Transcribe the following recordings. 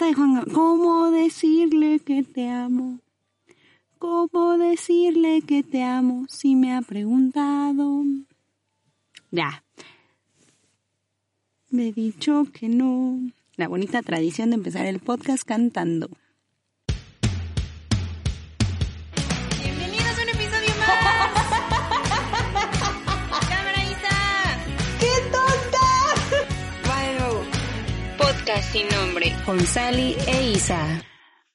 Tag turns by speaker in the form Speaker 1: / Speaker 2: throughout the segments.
Speaker 1: Está Juan. ¿Cómo decirle que te amo? ¿Cómo decirle que te amo si me ha preguntado? Ya. Me he dicho que no. La bonita tradición de empezar el podcast cantando.
Speaker 2: Podcast sin nombre.
Speaker 1: Con Sally e Isa.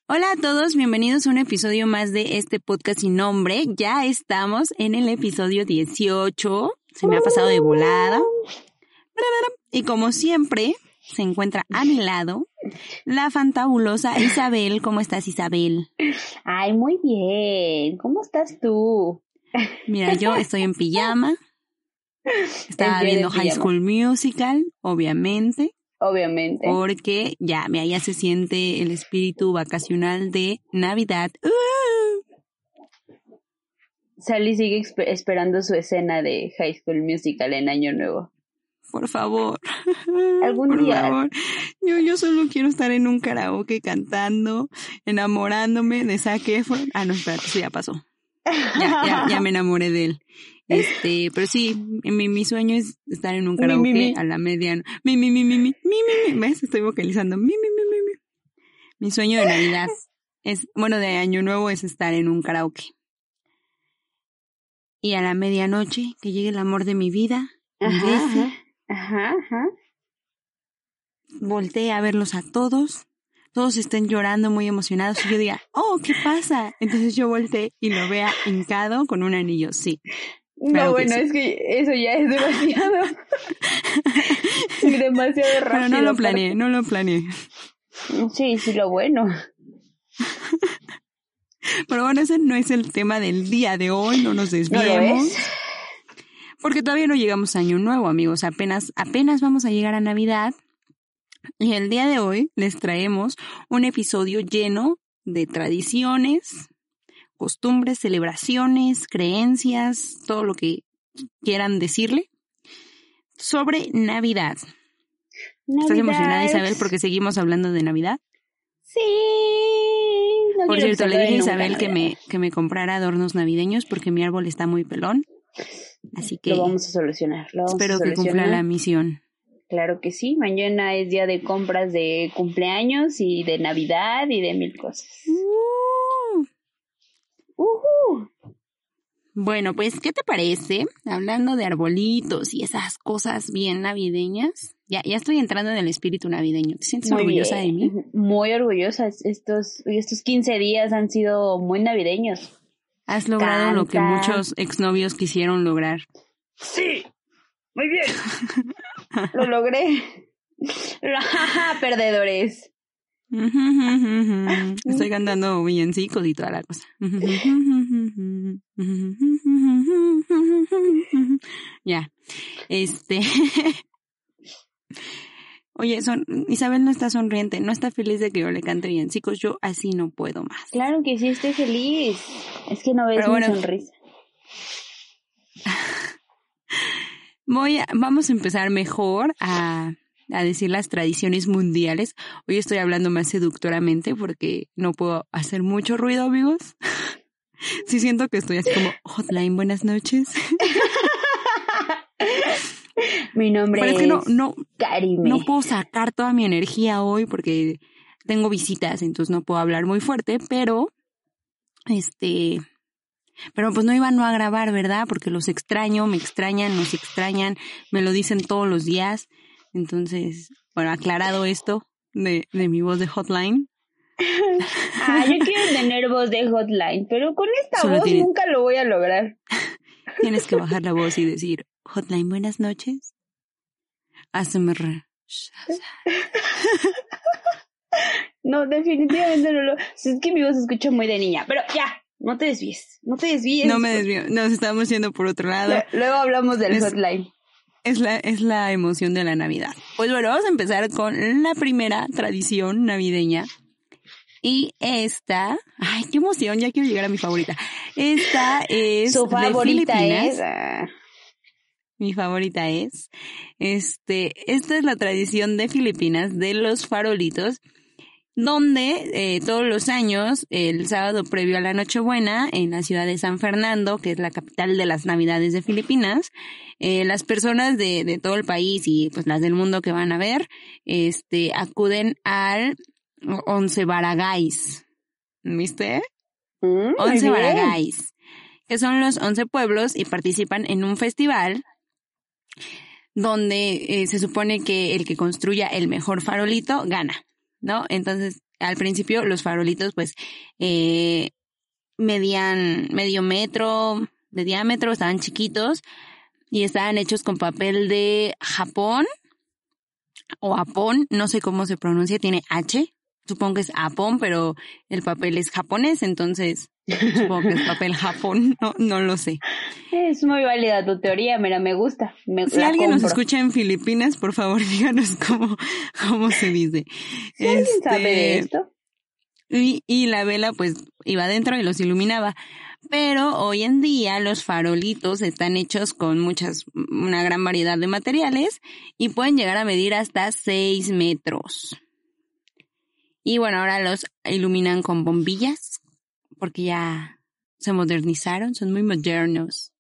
Speaker 1: Hola a todos, bienvenidos a un episodio más de este podcast sin nombre. Ya estamos en el episodio 18. Se me ha pasado de volada. Y como siempre, se encuentra a mi lado la fantabulosa Isabel. ¿Cómo estás, Isabel?
Speaker 3: Ay, muy bien. ¿Cómo estás tú?
Speaker 1: Mira, yo estoy en pijama. Estaba viendo High. School Musical, obviamente,
Speaker 3: Obviamente.
Speaker 1: porque ya, mira, ya se siente el espíritu vacacional de Navidad. ¡Uh!
Speaker 3: Sally sigue esperando su escena de High School Musical en Año Nuevo.
Speaker 1: Por favor.
Speaker 3: Algún
Speaker 1: Por
Speaker 3: día.
Speaker 1: favor. Yo, yo solo quiero estar en un karaoke cantando, enamorándome de Zac Efron. Ah, no, espérate, eso ya pasó. Ya, ya, ya me enamoré de él. Este, pero sí, mi, mi sueño es estar en un karaoke
Speaker 3: mi, mi.
Speaker 1: a la medianoche. Mi, mi, mi, mi, mi, mi, mi, mi. ¿Ves? Estoy vocalizando. Mi, mi, mi, mi, mi. Mi sueño de Navidad es, bueno, de Año Nuevo es estar en un karaoke. Y a la medianoche, que llegue el amor de mi vida,
Speaker 3: Ajá, ajá. Ajá, ajá.
Speaker 1: volteé a verlos a todos, todos estén llorando muy emocionados y yo diga, oh, ¿qué pasa? Entonces yo volteé y lo vea hincado con un anillo, sí.
Speaker 3: No,
Speaker 1: Claro que
Speaker 3: bueno,
Speaker 1: sí.
Speaker 3: es que eso ya es demasiado. demasiado rápido.
Speaker 1: Pero no lo
Speaker 3: para-
Speaker 1: planeé, no lo planeé.
Speaker 3: Sí, sí, lo bueno.
Speaker 1: Pero bueno, ese no es el tema del día de hoy, no nos
Speaker 3: ¿No lo
Speaker 1: desviemos.
Speaker 3: es?
Speaker 1: Porque todavía no llegamos a Año Nuevo, amigos. Apenas, apenas vamos a llegar a Navidad. Y el día de hoy les traemos un episodio lleno de tradiciones, costumbres, celebraciones, creencias, todo lo que quieran decirle sobre Navidad. ¿Estás emocionada. Isabel, porque seguimos hablando de Navidad?
Speaker 3: Sí. no
Speaker 1: Por cierto, le dije a Isabel
Speaker 3: nunca
Speaker 1: que me, que me comprara adornos navideños porque mi árbol está muy pelón. Así que
Speaker 3: Lo vamos a solucionar. Lo
Speaker 1: espero
Speaker 3: a
Speaker 1: que cumpla la misión.
Speaker 3: Claro que sí, mañana es día de compras de cumpleaños y de Navidad y de mil cosas.
Speaker 1: Uh.
Speaker 3: Ujú.
Speaker 1: Bueno, pues, ¿qué te parece? Hablando de arbolitos y esas cosas bien navideñas. Ya, ya estoy entrando en el espíritu navideño. ¿Te sientes
Speaker 3: Muy
Speaker 1: orgullosa
Speaker 3: bien.
Speaker 1: de mí?
Speaker 3: Muy orgullosa. Estos, estos 15 días han sido muy navideños.
Speaker 1: Has logrado lo que muchos exnovios quisieron lograr.
Speaker 3: Sí, muy bien. Lo logré. Perdedores.
Speaker 1: Estoy cantando villancicos y toda la cosa. Ya. Este. Oye, son, Isabel no está sonriente, no está feliz de que yo le cante villancicos. Yo así no puedo más.
Speaker 3: Claro que sí, estoy feliz. Es que no ves
Speaker 1: Pero
Speaker 3: mi
Speaker 1: bueno.
Speaker 3: sonrisa.
Speaker 1: Voy a, vamos a empezar mejor a, a decir las tradiciones mundiales. Hoy estoy hablando más seductoramente porque no puedo hacer mucho ruido, amigos. Sí siento que estoy así como, hotline, buenas noches.
Speaker 3: Mi nombre
Speaker 1: Pero es
Speaker 3: es,
Speaker 1: que no, no,
Speaker 3: Karime.
Speaker 1: no puedo sacar toda mi energía hoy porque tengo visitas, entonces no puedo hablar muy fuerte, pero, este, pero pues no iban no a grabar, ¿verdad? Porque los extraño, me extrañan, nos extrañan, me lo dicen todos los días. Entonces, bueno, aclarado esto de, de mi voz de hotline,
Speaker 3: Ah, yo quiero tener voz de hotline, pero con esta
Speaker 1: Solo
Speaker 3: voz
Speaker 1: tiene-
Speaker 3: nunca lo voy a lograr.
Speaker 1: tienes que bajar la voz y decir, hotline, buenas noches. ASMR.
Speaker 3: No, definitivamente no lo. Es que mi voz se escucha muy de niña. Pero ya, no te desvíes. No te desvíes.
Speaker 1: No me desvío. Nos estamos yendo por otro lado.
Speaker 3: Luego hablamos del hotline.
Speaker 1: Es la, es la emoción de la Navidad. Pues bueno, vamos a empezar con la primera tradición navideña. Y esta, ay, qué emoción, ya quiero llegar a mi favorita. Esta es
Speaker 3: Su
Speaker 1: de
Speaker 3: favorita
Speaker 1: Filipinas.
Speaker 3: es.
Speaker 1: Mi favorita es, este, esta es la tradición de Filipinas de los farolitos, donde eh, todos los años, el sábado previo a la Nochebuena, en la ciudad de San Fernando, que es la capital de las Navidades de Filipinas, eh, las personas de, de todo el país y pues las del mundo que van a ver, este, acuden al Once Baragais. ¿Viste?
Speaker 3: mm,
Speaker 1: Once. Barangay, que son los 11 pueblos y participan en un festival donde eh, se supone que el que construya el mejor farolito gana, ¿no? Entonces, al principio los farolitos pues eh, medían medio metro de diámetro, estaban chiquitos y estaban hechos con papel de Japón o Japón, no sé cómo se pronuncia, tiene H, supongo que es Japón, pero el papel es japonés, entonces supongo que es papel Japón, no, no lo sé.
Speaker 3: Es muy válida tu teoría, mira, me gusta. Me,
Speaker 1: Si alguien nos escucha en Filipinas, por favor díganos cómo, cómo se dice.
Speaker 3: Si alguien sabe de
Speaker 1: Este,
Speaker 3: esto.
Speaker 1: Y, y la vela pues iba adentro y los iluminaba. Pero hoy en día los farolitos están hechos con muchas, una gran variedad de materiales y pueden llegar a medir hasta 6 metros. Y bueno, ahora los iluminan con bombillas porque ya se modernizaron, son muy modernos.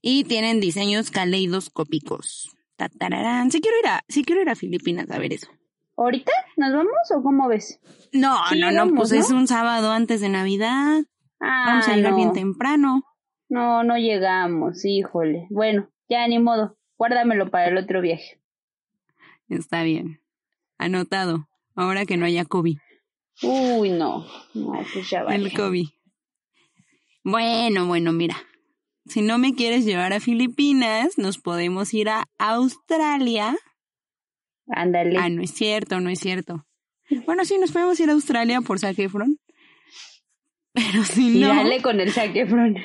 Speaker 1: Y tienen diseños caleidoscópicos. Tatararán. Sí quiero ir a, sí quiero ir a Filipinas a ver eso.
Speaker 3: ¿Ahorita nos vamos o cómo ves?
Speaker 1: No,
Speaker 3: Sí
Speaker 1: no, no, pues
Speaker 3: ¿no?
Speaker 1: es un sábado antes de Navidad.
Speaker 3: Ah,
Speaker 1: Vamos a llegar
Speaker 3: no.
Speaker 1: bien temprano.
Speaker 3: No, no llegamos, híjole. Bueno, ya ni modo. Guárdamelo para el otro viaje.
Speaker 1: Está bien. Anotado. Ahora que no haya COVID.
Speaker 3: Uy, no. No, pues ya vale.
Speaker 1: El COVID. Bueno, bueno, mira. Si no me quieres llevar a Filipinas, nos podemos ir a Australia.
Speaker 3: Ándale.
Speaker 1: Ah, no es cierto, no es cierto. Bueno, sí, nos podemos ir a Australia por Zac Efron. Pero si
Speaker 3: y
Speaker 1: no...
Speaker 3: dale con el saquefron.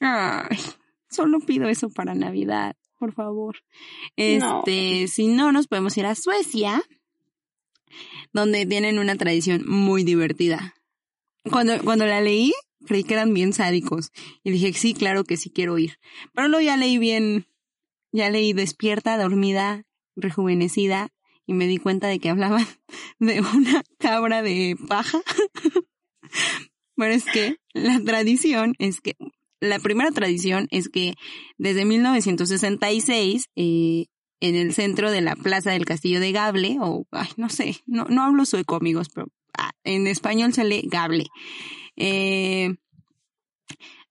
Speaker 1: Ay, solo pido eso para Navidad, por favor.
Speaker 3: No.
Speaker 1: Este, si no, nos podemos ir a Suecia, donde tienen una tradición muy divertida. Cuando, cuando la leí, creí que eran bien sádicos. Y dije, sí, claro que sí quiero ir. Pero luego ya leí bien, ya leí despierta, dormida, rejuvenecida, y me di cuenta de que hablaban de una cabra de paja. Pero es que la tradición es que, la primera tradición es que desde 1966, eh, en el centro de la plaza del Castillo de Gable, o, ay, no sé, no, no hablo sueco, amigos, pero ah, en español se lee Gable, eh,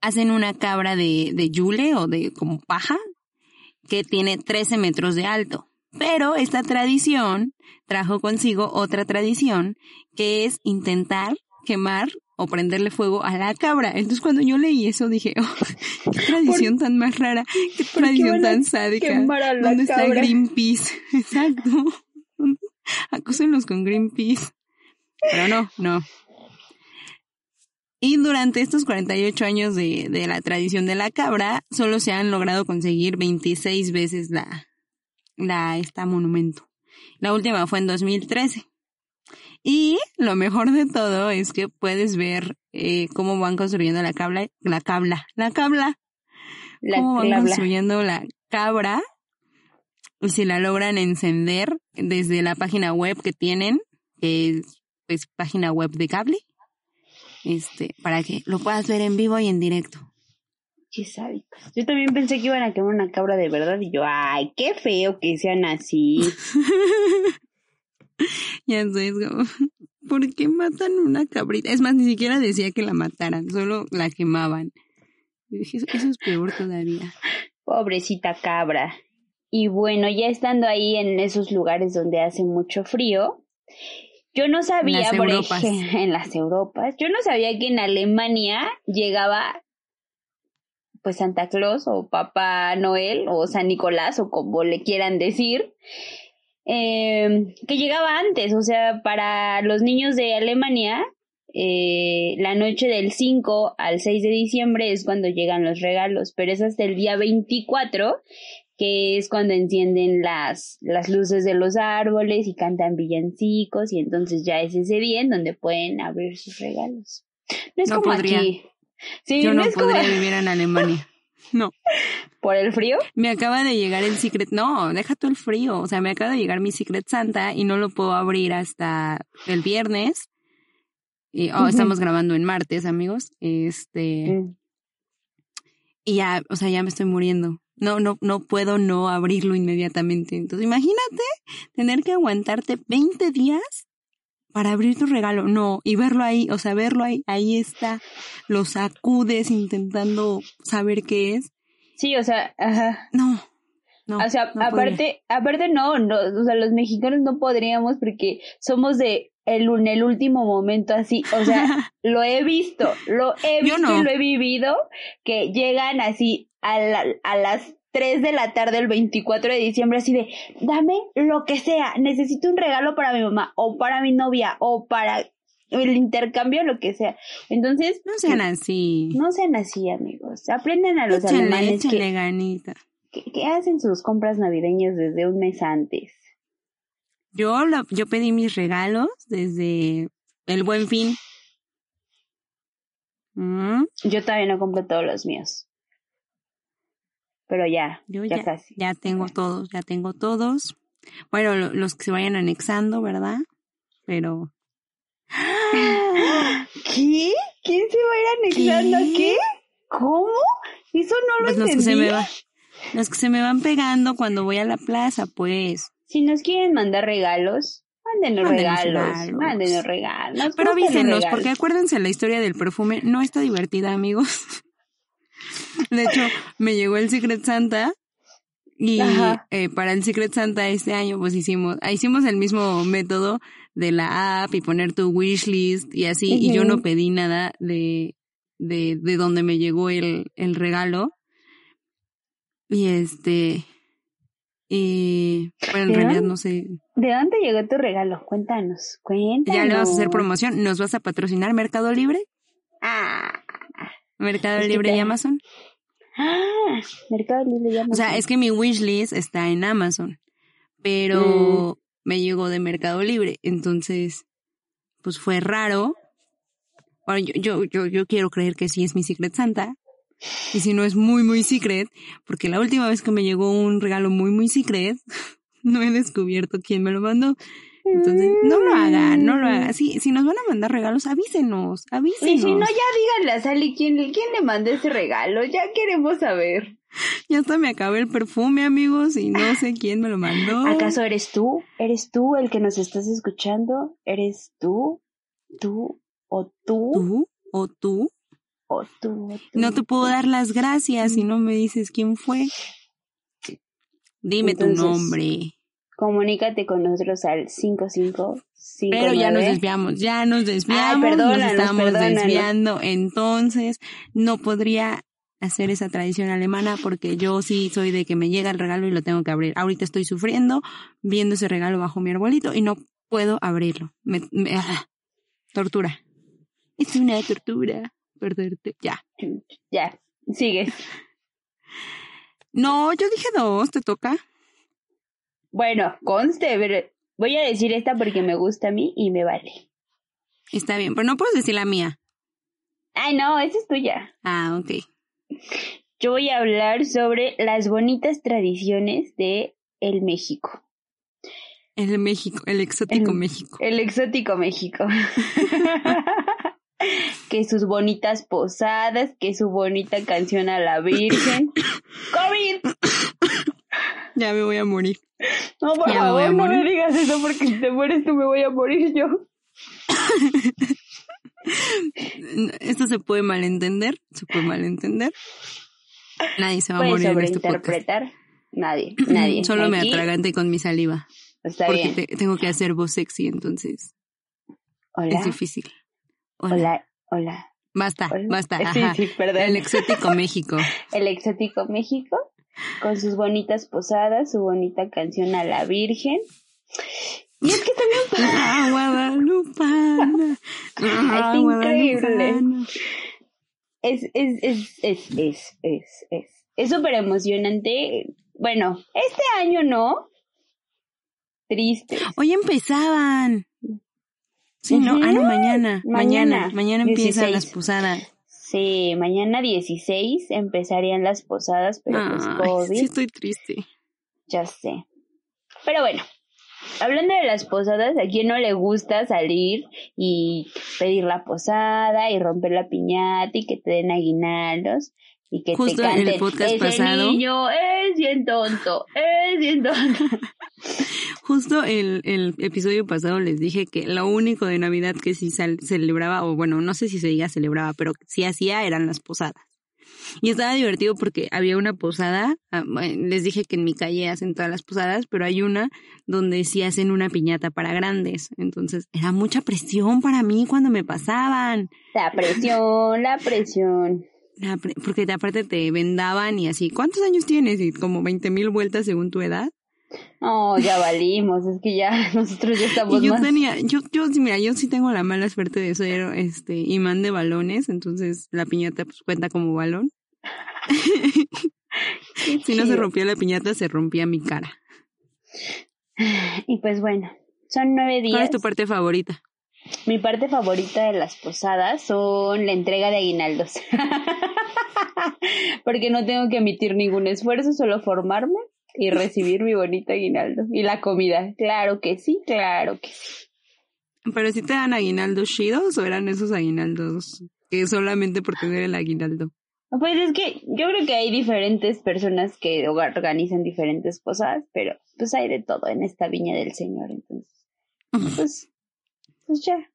Speaker 1: hacen una cabra de, de yule o de como paja que tiene 13 metros de alto. Pero esta tradición trajo consigo otra tradición que es intentar quemar o prenderle fuego a la cabra. Entonces cuando yo leí eso dije, oh, qué tradición tan más rara, qué tradición tan sádica. ¿Dónde está? Greenpeace? Exacto. Acúsenlos con Greenpeace. Pero no, no. Y durante estos 48 años de, de la tradición de la cabra, solo se han logrado conseguir 26 veces la, la, esta monumento. La última fue en 2013. Y lo mejor de todo es que puedes ver eh, cómo van construyendo la cabla, la cabla, la cabla,
Speaker 3: La
Speaker 1: cómo van
Speaker 3: clabla.
Speaker 1: construyendo la cabra y si la logran encender desde la página web que tienen, que es pues, página web de cable, este, para que lo puedas ver en vivo y en directo.
Speaker 3: Qué. Yo también pensé que iban a quemar una cabra de verdad y yo, ay, qué feo que sean así.
Speaker 1: Ya sé, es como, ¿por qué matan una cabrita? Es más, ni siquiera decía que la mataran, solo la quemaban. Y dije, eso, eso es peor todavía.
Speaker 3: Pobrecita cabra. Y bueno, ya estando ahí en esos lugares donde hace mucho frío, yo no sabía, por ejemplo, en las Europas, yo no sabía que en Alemania llegaba pues Santa Claus o Papá Noel o San Nicolás o como le quieran decir, eh, que llegaba antes, o sea, para los niños de Alemania, eh, la noche del 5 al 6 de diciembre es cuando llegan los regalos, pero es hasta el día 24 que es cuando encienden las, las luces de los árboles y cantan villancicos y entonces ya es ese día en donde pueden abrir sus regalos. No es
Speaker 1: No
Speaker 3: como
Speaker 1: podría.
Speaker 3: aquí. Sí,
Speaker 1: Yo no,
Speaker 3: es
Speaker 1: podría
Speaker 3: como
Speaker 1: vivir en Alemania. No.
Speaker 3: por el frío.
Speaker 1: Me acaba de llegar el Secret. No, deja tú el frío. O sea, me acaba de llegar mi Secret Santa y no lo puedo abrir hasta el viernes. Y, oh, estamos grabando en martes, amigos. Este. Y ya, o sea, ya me estoy muriendo. No, no, no puedo no abrirlo inmediatamente. Entonces, imagínate tener que aguantarte 20 días para abrir tu regalo. No, y verlo ahí, o sea, verlo ahí, ahí está. Lo sacudes intentando saber qué es.
Speaker 3: Sí, o sea, ajá.
Speaker 1: No. No,
Speaker 3: o sea,
Speaker 1: no podría.
Speaker 3: aparte, aparte no, no, o sea, los mexicanos no podríamos porque somos de el, en el último momento así, o sea, lo he visto, lo he visto
Speaker 1: no.
Speaker 3: y lo he vivido, que llegan así a, la- a las 3 de la tarde el 24 de diciembre así de, dame lo que sea, necesito un regalo para mi mamá, o para mi novia, o para el intercambio, lo que sea. Entonces,
Speaker 1: No sean así.
Speaker 3: no sean así, amigos, aprendan a los
Speaker 1: échenle,
Speaker 3: alemanes que
Speaker 1: ganita.
Speaker 3: que, que hacen sus compras navideñas desde un mes antes.
Speaker 1: Yo, la- yo pedí mis regalos desde el buen fin. Mm,
Speaker 3: Yo todavía no compro todos los míos. Pero ya,
Speaker 1: yo
Speaker 3: ya,
Speaker 1: ya,
Speaker 3: casi.
Speaker 1: ya tengo todos, ya tengo todos. Bueno, lo- los que se vayan anexando, ¿verdad? Pero
Speaker 3: ¿Qué? ¿Quién se va a ir anexando
Speaker 1: ¿Qué?
Speaker 3: qué? ¿Cómo? Eso no lo
Speaker 1: pues los que se
Speaker 3: entendí.
Speaker 1: me van, los que se me van pegando cuando voy a la plaza, pues.
Speaker 3: Si nos quieren mandar regalos, mándenos,
Speaker 1: Mándenos
Speaker 3: regalos.
Speaker 1: regalos.
Speaker 3: Mándenos regalos.
Speaker 1: Pero avísenos, porque acuérdense la historia del perfume, no está divertida, amigos. De hecho, me llegó el Secret Santa y eh, para el Secret Santa este año, pues hicimos, ah, hicimos el mismo método de la app y poner tu wishlist y así, y yo no pedí nada de, de, de donde me llegó el, el regalo. Y este, y bueno, en
Speaker 3: ¿De
Speaker 1: realidad
Speaker 3: dónde?
Speaker 1: no sé,
Speaker 3: ¿De dónde llegó tu regalo? Cuéntanos, cuéntanos.
Speaker 1: ya le vas a hacer promoción, ¿nos vas a patrocinar Mercado Libre?
Speaker 3: Ah,
Speaker 1: Mercado
Speaker 3: Es
Speaker 1: Libre y Amazon.
Speaker 3: ah, Mercado Libre ya
Speaker 1: O sea, es que mi wishlist está en Amazon, pero me llegó de Mercado Libre, entonces, pues fue raro. Bueno, yo, yo, yo, yo quiero creer que sí es mi Secret Santa, y si no es muy, muy secret, porque la última vez que me llegó un regalo muy, muy secret, no he descubierto quién me lo mandó. Entonces, no lo hagan, no lo hagan. Si, si nos van a mandar regalos, avísenos, avísenos.
Speaker 3: Y si no, ya díganle a Sally quién, le- quién le mandó ese regalo. Ya queremos saber.
Speaker 1: Ya hasta me acabé el perfume, amigos, y no sé quién me lo mandó.
Speaker 3: ¿Acaso eres tú? ¿Eres tú el que nos estás escuchando? ¿Eres tú? ¿Tú? ¿O tú?
Speaker 1: ¿Tú? ¿O tú?
Speaker 3: ¿O tú? ¿O tú?
Speaker 1: No te puedo dar las gracias si no me dices quién fue. Dime tu nombre.
Speaker 3: Comunícate con nosotros al 55
Speaker 1: Pero ya nos desviamos, ya nos desviamos, nos
Speaker 3: perdónanos,
Speaker 1: estamos
Speaker 3: perdónanos.
Speaker 1: desviando. Entonces, no podría hacer esa tradición alemana porque yo sí soy de que me llega el regalo y lo tengo que abrir. Ahorita estoy sufriendo viendo ese regalo bajo mi arbolito y no puedo abrirlo. Me, me- ah, tortura. Es una tortura perderte. Ya.
Speaker 3: Ya, sigue.
Speaker 1: No, yo dije dos, te toca.
Speaker 3: Bueno, conste, pero voy a decir esta porque me gusta a mí y me vale.
Speaker 1: Está bien, pero no puedes decir la mía.
Speaker 3: Ay, no, esa es tuya.
Speaker 1: Ah, ok.
Speaker 3: Yo voy a hablar sobre las bonitas tradiciones de el México.
Speaker 1: El México, el exótico
Speaker 3: El-
Speaker 1: México.
Speaker 3: El exótico México. que sus bonitas posadas, que su bonita canción a la Virgen. ¡COVID!
Speaker 1: Ya me voy a morir.
Speaker 3: No, por
Speaker 1: Ya me voy a
Speaker 3: favor, no me
Speaker 1: morir.
Speaker 3: digas eso porque si te mueres tú me voy a morir yo.
Speaker 1: Esto se puede malentender, se puede malentender. Nadie se va a morir en este podcast.
Speaker 3: sobreinterpretar. Nadie, nadie.
Speaker 1: Solo me atragante con mi saliva.
Speaker 3: Está
Speaker 1: porque
Speaker 3: bien.
Speaker 1: te- tengo que hacer voz sexy, entonces
Speaker 3: Hola,
Speaker 1: es difícil. Hola.
Speaker 3: hola, hola.
Speaker 1: Basta,
Speaker 3: hola.
Speaker 1: basta.
Speaker 3: Sí,
Speaker 1: Ajá.
Speaker 3: sí, perdón.
Speaker 1: El exótico México.
Speaker 3: el exótico México, con sus bonitas posadas, su bonita canción a la Virgen Y es que también...
Speaker 1: Ah, Guadalupana. Ah,
Speaker 3: Es increíble. Es, es, es, es, es, es, es. Es súper emocionante. Bueno, este año no. Triste.
Speaker 1: Hoy empezaban. Sí, no, ah, no, mañana. Mañana.
Speaker 3: Mañana.
Speaker 1: Mañana empiezan
Speaker 3: 16.
Speaker 1: las posadas.
Speaker 3: Sí, mañana 16 empezarían las posadas, pero pues
Speaker 1: Ay,
Speaker 3: COVID,
Speaker 1: sí estoy triste.
Speaker 3: ya sé. Pero bueno, hablando de las posadas, ¿a quién no le gusta salir y pedir la posada y romper la piñata y que te den aguinaldos? Y que
Speaker 1: Justo
Speaker 3: te
Speaker 1: en el
Speaker 3: canten,
Speaker 1: podcast
Speaker 3: ese
Speaker 1: pasado".
Speaker 3: niño es bien tonto, es bien tonto.
Speaker 1: Justo el, el episodio pasado les dije que lo único de Navidad que sí sal- celebraba, o bueno, no sé si se diga celebraba, pero sí hacía eran las posadas. Y estaba divertido porque había una posada, ah, les dije que en mi calle hacen todas las posadas, pero hay una donde sí hacen una piñata para grandes. Entonces era mucha presión para mí cuando me pasaban.
Speaker 3: La presión, la presión.
Speaker 1: La pre- Porque aparte te vendaban y así, ¿cuántos años tienes? Y como 20 mil vueltas según tu edad.
Speaker 3: No, ya valimos, es que ya nosotros ya estamos
Speaker 1: Y yo
Speaker 3: más...
Speaker 1: tenía, yo, yo, sí, mira, yo sí tengo la mala suerte de ser este imán de balones, entonces la piñata pues cuenta como balón. Si no se rompía la piñata, se rompía mi cara.
Speaker 3: Y pues bueno, son nueve días.
Speaker 1: ¿Cuál es tu parte favorita?
Speaker 3: Mi parte favorita de las posadas son la entrega de aguinaldos. Porque no tengo que emitir ningún esfuerzo, solo formarme y recibir mi bonito aguinaldo. Y la comida, claro que sí, claro que sí.
Speaker 1: ¿Pero si te dan aguinaldos chidos o eran esos aguinaldos que solamente por tener el aguinaldo?
Speaker 3: Pues es que yo creo que hay diferentes personas que organizan diferentes posadas, pero pues hay de todo en esta viña del Señor, entonces. Pues, pues ya,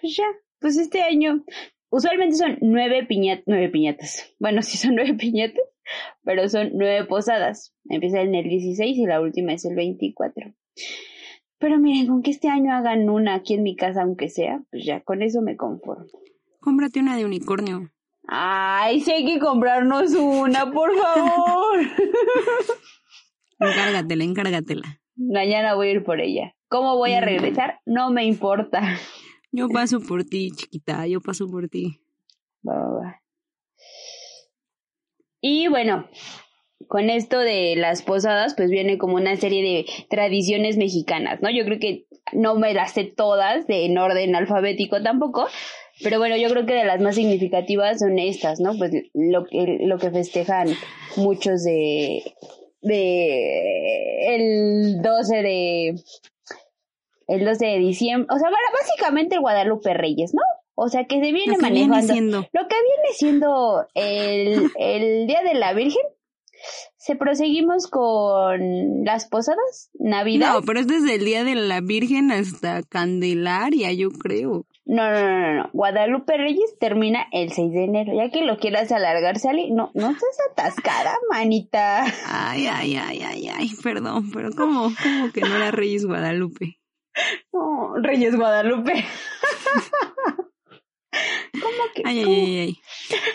Speaker 3: pues ya, pues este año, usualmente son nueve piñatas, nueve piñatas, bueno, sí son nueve piñatas, pero son nueve posadas, empieza en el 16 y la última es el 24. Pero miren, con que este año hagan una aquí en mi casa, aunque sea, pues ya con eso me conformo.
Speaker 1: Cómprate una de unicornio.
Speaker 3: Ay, sí hay que comprarnos una, por favor.
Speaker 1: Encárgatela, encárgatela.
Speaker 3: Mañana voy a ir por ella. ¿Cómo voy a regresar? No me importa.
Speaker 1: Yo paso por ti, chiquita, yo paso por ti.
Speaker 3: Va, va, va. Y bueno, con esto de las posadas, pues viene como una serie de tradiciones mexicanas, ¿no? Yo creo que no me las sé todas en orden alfabético tampoco, pero bueno, yo creo que de las más significativas son estas, ¿no? Pues lo que, lo que festejan muchos de, de el 12 de, el 12 de diciembre, o sea, básicamente el Guadalupe Reyes, ¿no? O sea, que se viene
Speaker 1: Lo que viene
Speaker 3: manejando. Lo que viene siendo el, el Día de la Virgen, se proseguimos con las posadas, Navidad.
Speaker 1: No, pero es desde el Día de la Virgen hasta Candelaria, yo creo.
Speaker 3: No, no, no, no. Guadalupe Reyes termina el 6 de enero. Ya que lo quieras alargar, sale. No, no seas atascada, manita.
Speaker 1: Ay, ay, ay, ay, ay, perdón, pero ¿cómo, cómo que no era Reyes Guadalupe?
Speaker 3: No, Reyes Guadalupe. ¿Cómo que?
Speaker 1: Ay, ay,
Speaker 3: cómo?
Speaker 1: ay, ay.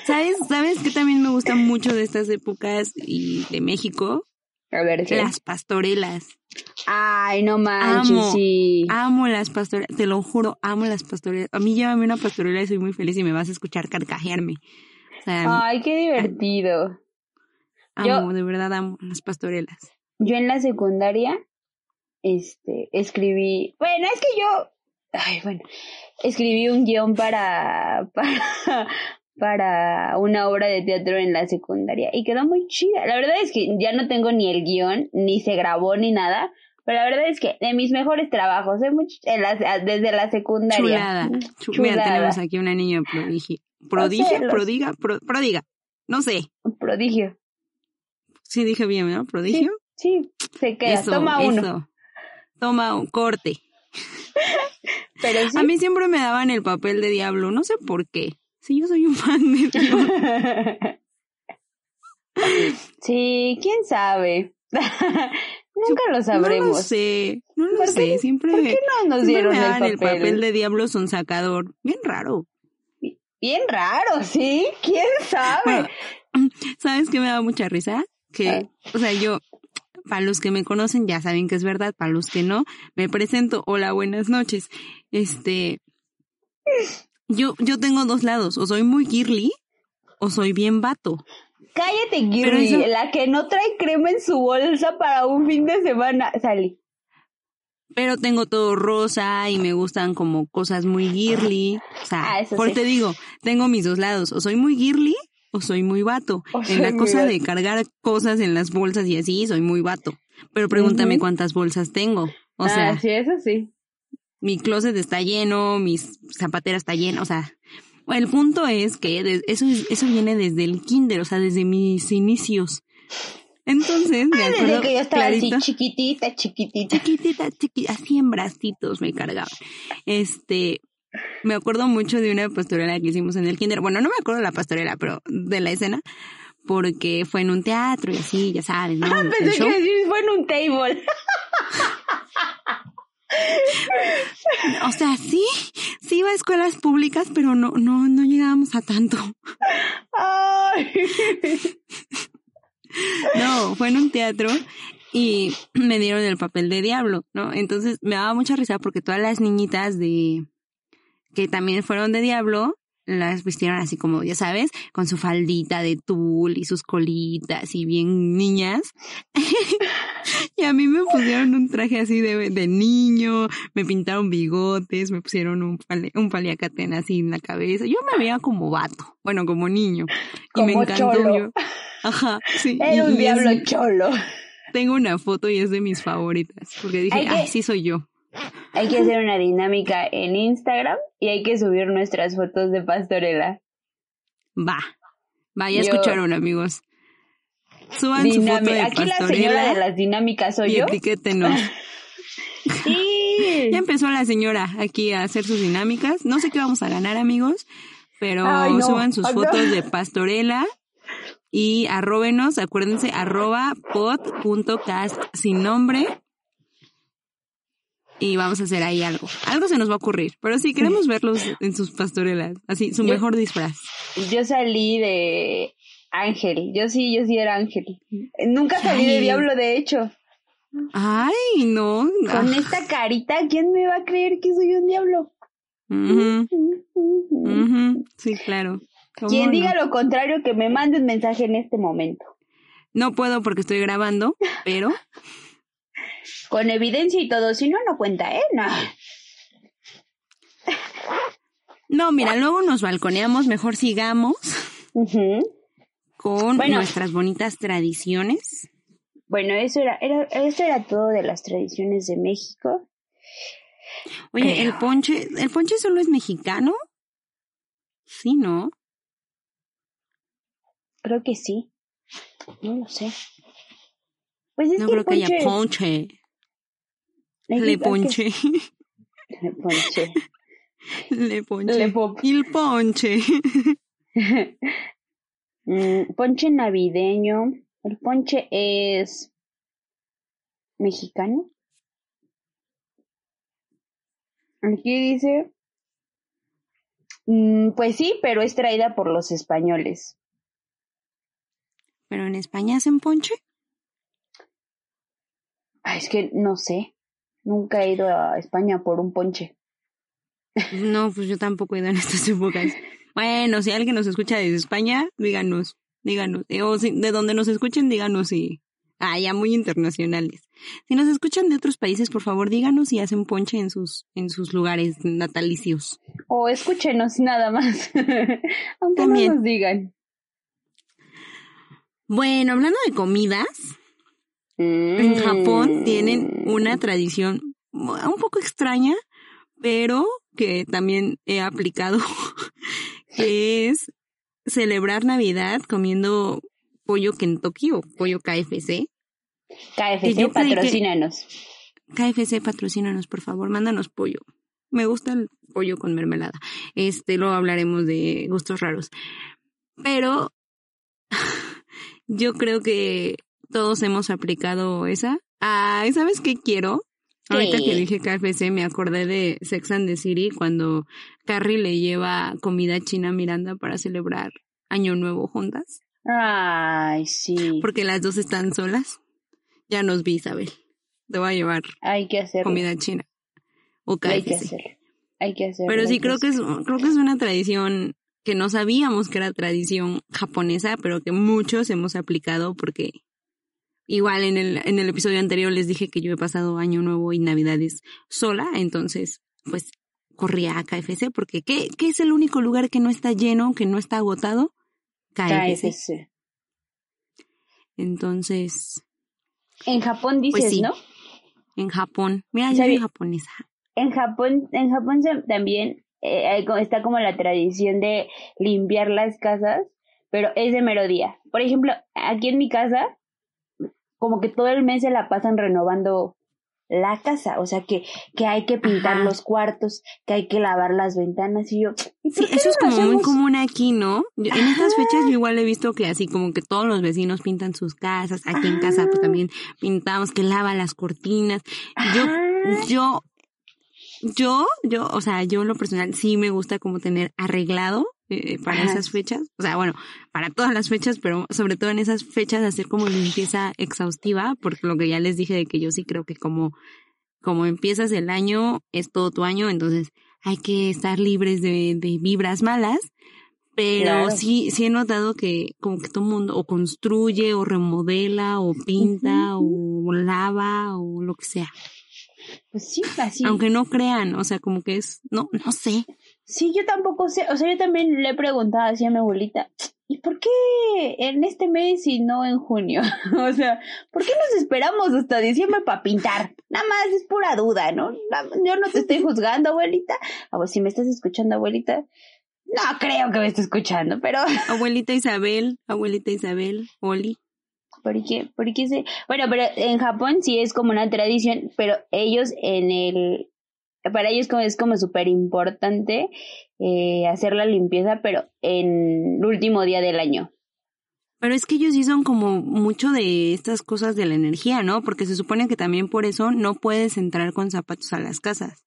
Speaker 1: ¿Sabes, sabes que también me gusta mucho de estas épocas y de México?
Speaker 3: A ver, ¿qué?
Speaker 1: Las pastorelas.
Speaker 3: Ay, no manches,
Speaker 1: Amo.
Speaker 3: sí.
Speaker 1: Amo las pastorelas, te lo juro, amo las pastorelas. A mí llévame una pastorela y soy muy feliz y me vas a escuchar carcajearme. O sea,
Speaker 3: Ay, qué divertido.
Speaker 1: amo,
Speaker 3: yo-
Speaker 1: de verdad amo las pastorelas.
Speaker 3: Yo en la secundaria, este, escribí, bueno, es que yo, ay, bueno, escribí un guion para, para, para una obra de teatro en la secundaria y quedó muy chida. La verdad es que ya no tengo ni el guion, ni se grabó ni nada, pero la verdad es que de mis mejores trabajos, la- desde la secundaria.
Speaker 1: Chulada. Chu- Mira,
Speaker 3: Chulada.
Speaker 1: tenemos aquí una niña prodigio. Prodigio, prodiga, pro- prodiga. No sé.
Speaker 3: Prodigio.
Speaker 1: Sí dije bien, ¿no? Prodigio.
Speaker 3: Sí, se queda.
Speaker 1: Eso,
Speaker 3: Toma uno.
Speaker 1: eso. Toma un corte.
Speaker 3: Pero sí.
Speaker 1: A mí siempre me daban el papel de diablo, no sé por qué. Si yo soy un fan de Dios.
Speaker 3: sí, quién sabe. Nunca lo
Speaker 1: No
Speaker 3: sabremos.
Speaker 1: lo sé, no lo
Speaker 3: ¿Por qué-
Speaker 1: sé. Siempre,
Speaker 3: ¿Por qué no nos dieron
Speaker 1: me
Speaker 3: el
Speaker 1: daban
Speaker 3: papel?
Speaker 1: el papel de diablo sonsacador. Bien raro.
Speaker 3: Bien raro, ¿sí? ¿Quién sabe?
Speaker 1: Bueno, ¿Sabes qué me daba mucha risa? Que,
Speaker 3: Ah.
Speaker 1: o sea, yo, para los que me conocen ya saben que es verdad, para los que no, me presento. Hola, buenas noches. Este, yo, yo tengo dos lados, o soy muy girly o soy bien vato.
Speaker 3: Cállate, Girly, la que no trae crema en su bolsa para un fin de semana. Salí.
Speaker 1: Pero tengo todo rosa y me gustan como cosas muy girly. O sea,
Speaker 3: Ah, eso
Speaker 1: por
Speaker 3: sí.
Speaker 1: te digo, tengo mis dos lados. O soy muy girly o soy muy vato.
Speaker 3: O
Speaker 1: en la cosa de cargar cosas en las bolsas y así, soy muy vato. Pero pregúntame cuántas bolsas tengo. O sea,
Speaker 3: ah, sí, eso sí.
Speaker 1: mi closet está lleno, mis zapatera está llena, o sea, el punto es que eso, es- eso viene desde el kinder, o sea, desde mis inicios. Entonces, me
Speaker 3: Ah,
Speaker 1: acuerdo
Speaker 3: desde que yo estaba
Speaker 1: clarito,
Speaker 3: así chiquitita, chiquitita.
Speaker 1: chiquitita, chiquitita, así en bracitos me cargaban. Este, me acuerdo mucho de una pastorela que hicimos en el kinder. Bueno, no me acuerdo de la pastorela, pero de la escena, porque fue en un teatro y así, ya sabes, ¿no? El
Speaker 3: Pensé
Speaker 1: show.
Speaker 3: que fue en un table.
Speaker 1: O sea, sí, sí iba a escuelas públicas, pero no, no, no llegábamos a tanto.
Speaker 3: Ay.
Speaker 1: No, fue en un teatro y me dieron el papel de diablo, ¿no? Entonces me daba mucha risa porque todas las niñitas de que también fueron de diablo las vistieron así como, ya sabes, con su faldita de tul y sus colitas y bien niñas. y a mí me pusieron un traje así de, de niño, me pintaron bigotes, me pusieron un, pali- un paliacatén así en la cabeza. Yo me veía como vato, bueno, como niño. Y me encantó
Speaker 3: cholo.
Speaker 1: yo. Ajá, sí.
Speaker 3: Era un
Speaker 1: es-
Speaker 3: diablo cholo.
Speaker 1: tengo una foto y es de mis favoritas. Porque dije, ay, sí soy yo.
Speaker 3: Hay que hacer una dinámica en Instagram y hay que subir nuestras fotos de pastorela.
Speaker 1: Va. Vaya,
Speaker 3: Yo-
Speaker 1: escucharon, amigos. Suban su foto de
Speaker 3: Aquí la señora de las dinámicas soy
Speaker 1: y
Speaker 3: yo.
Speaker 1: etiquétenos.
Speaker 3: Sí.
Speaker 1: Ya empezó la señora aquí a hacer sus dinámicas. No sé qué vamos a ganar, amigos, pero
Speaker 3: Ay, no.
Speaker 1: suban sus
Speaker 3: Ay, no.
Speaker 1: fotos de pastorela y arróbenos, acuérdense, arroba pod.cast sin nombre. Y vamos a hacer ahí algo. Algo se nos va a ocurrir. Pero sí, queremos verlos en sus pastorelas. Así, su
Speaker 3: Yo-
Speaker 1: mejor disfraz.
Speaker 3: Yo salí de Ángel. Yo sí, yo sí era Ángel. Nunca salí de diablo, de hecho.
Speaker 1: Ay, no.
Speaker 3: Con
Speaker 1: Ah,
Speaker 3: esta carita, ¿quién me va a creer que soy un diablo?
Speaker 1: Sí, claro. ¿Cómo
Speaker 3: Quien
Speaker 1: no?
Speaker 3: diga lo contrario, que me mande un mensaje en este momento.
Speaker 1: No puedo porque estoy grabando, pero
Speaker 3: Con evidencia y todo. Si no, no cuenta, ¿eh? No.
Speaker 1: no, mira, luego nos balconeamos, mejor sigamos con
Speaker 3: Bueno.
Speaker 1: nuestras bonitas tradiciones.
Speaker 3: Bueno, eso era, era, eso era todo de las tradiciones de México.
Speaker 1: Oye, el ponche, ¿el ponche solo es mexicano? Sí, ¿no?
Speaker 3: Creo que sí. No lo sé. Pues es
Speaker 1: No
Speaker 3: que
Speaker 1: creo
Speaker 3: el
Speaker 1: que haya
Speaker 3: ponche-
Speaker 1: Le
Speaker 3: que-
Speaker 1: ponche.
Speaker 3: Le ponche.
Speaker 1: Le ponche.
Speaker 3: Le
Speaker 1: ponche.
Speaker 3: Mm, ponche navideño. El ponche es mexicano. Aquí dice, mm, pues sí, pero es traída por los españoles.
Speaker 1: ¿Pero en España hacen ponche?
Speaker 3: Es que no sé. Nunca he ido a España por un ponche.
Speaker 1: No, pues yo tampoco he ido en estas épocas. Bueno, si alguien nos escucha desde España, díganos, díganos. Eh, O si, de donde nos escuchen, díganos si. Ah, ya muy internacionales. Si nos escuchan de otros países, por favor, díganos si hacen ponche en sus, en sus lugares natalicios.
Speaker 3: O escúchenos nada más. Aunque
Speaker 1: También.
Speaker 3: no nos digan.
Speaker 1: Bueno, hablando de comidas, en Japón
Speaker 3: Mm.
Speaker 1: tienen una tradición un poco extraña, pero que también he aplicado, que es celebrar Navidad comiendo pollo Kentucky o pollo KFC.
Speaker 3: KFC,
Speaker 1: creí que-
Speaker 3: patrocínanos.
Speaker 1: KFC, patrocínanos, por favor, mándanos pollo. Me gusta el pollo con mermelada. Este, luego hablaremos de gustos raros. Pero yo creo que todos hemos aplicado esa. Ah, ¿sabes qué quiero? Ahorita que dije KFC me acordé de Sex and the City cuando Carrie le lleva comida china a Miranda para celebrar Año Nuevo juntas,
Speaker 3: Ay, sí.
Speaker 1: porque las dos están solas. Ya nos vi, Isabel. Te voy a llevar
Speaker 3: Hay que hacerlo.
Speaker 1: comida china. O
Speaker 3: Hay que
Speaker 1: KFC.
Speaker 3: hacerlo. Hay que hacerlo.
Speaker 1: Pero sí creo que es creo que es una tradición que no sabíamos que era tradición japonesa, pero que muchos hemos aplicado porque igual en el en el episodio anterior les dije que yo he pasado año nuevo y navidades sola, entonces pues corría a KFC porque ¿qué, qué es el único lugar que no está lleno, que no está agotado? KFC.
Speaker 3: KFC.
Speaker 1: Entonces,
Speaker 3: En Japón dices,
Speaker 1: Pues sí.
Speaker 3: ¿no?
Speaker 1: en Japón, mira, yo soy japonesa.
Speaker 3: En Japón, en Japón también eh, está como la tradición de limpiar las casas, pero es de mero día. Por ejemplo, aquí en mi casa, como que todo el mes se la pasan renovando la casa, o sea que, que hay que pintar
Speaker 1: Ajá.
Speaker 3: los cuartos, que hay que lavar las ventanas y yo, ¿y
Speaker 1: Sí, eso es como muy común aquí, ¿no? Yo- en estas fechas yo igual he visto que así como que todos los vecinos pintan sus casas, aquí en casa pues también pintamos, que lava las cortinas. Yo,
Speaker 3: Ajá.
Speaker 1: yo, yo, yo, o sea, yo en lo personal sí me gusta como tener arreglado eh, para esas fechas, o sea, bueno, para todas las fechas, pero sobre todo en esas fechas hacer como limpieza exhaustiva, porque lo que ya les dije de que yo sí creo que como, como empiezas el año, es todo tu año, entonces hay que estar libres de, de vibras malas, pero
Speaker 3: Claro.
Speaker 1: sí, sí he notado que como que todo el mundo o construye o remodela o pinta o lava o lo que sea.
Speaker 3: Pues sí, así.
Speaker 1: Aunque no crean, o sea, como que es, no, no sé.
Speaker 3: Sí, yo tampoco sé, o sea, yo también le he preguntado así a mi abuelita, ¿y por qué en este mes y no en junio? o sea, ¿por qué nos esperamos hasta diciembre para pintar? Nada más es pura duda, ¿no? Yo no te estoy juzgando, abuelita. A ver, si me estás escuchando, abuelita, no creo que me esté escuchando, pero
Speaker 1: Abuelita Isabel, abuelita Isabel, Oli.
Speaker 3: ¿por qué? ¿Por qué se...? Bueno, pero en Japón sí es como una tradición, pero ellos en el... Para ellos como es como súper importante eh, hacer la limpieza, pero en el último día del año.
Speaker 1: Pero es que ellos sí son como mucho de estas cosas de la energía, ¿no? Porque se supone que también por eso no puedes entrar con zapatos a las casas.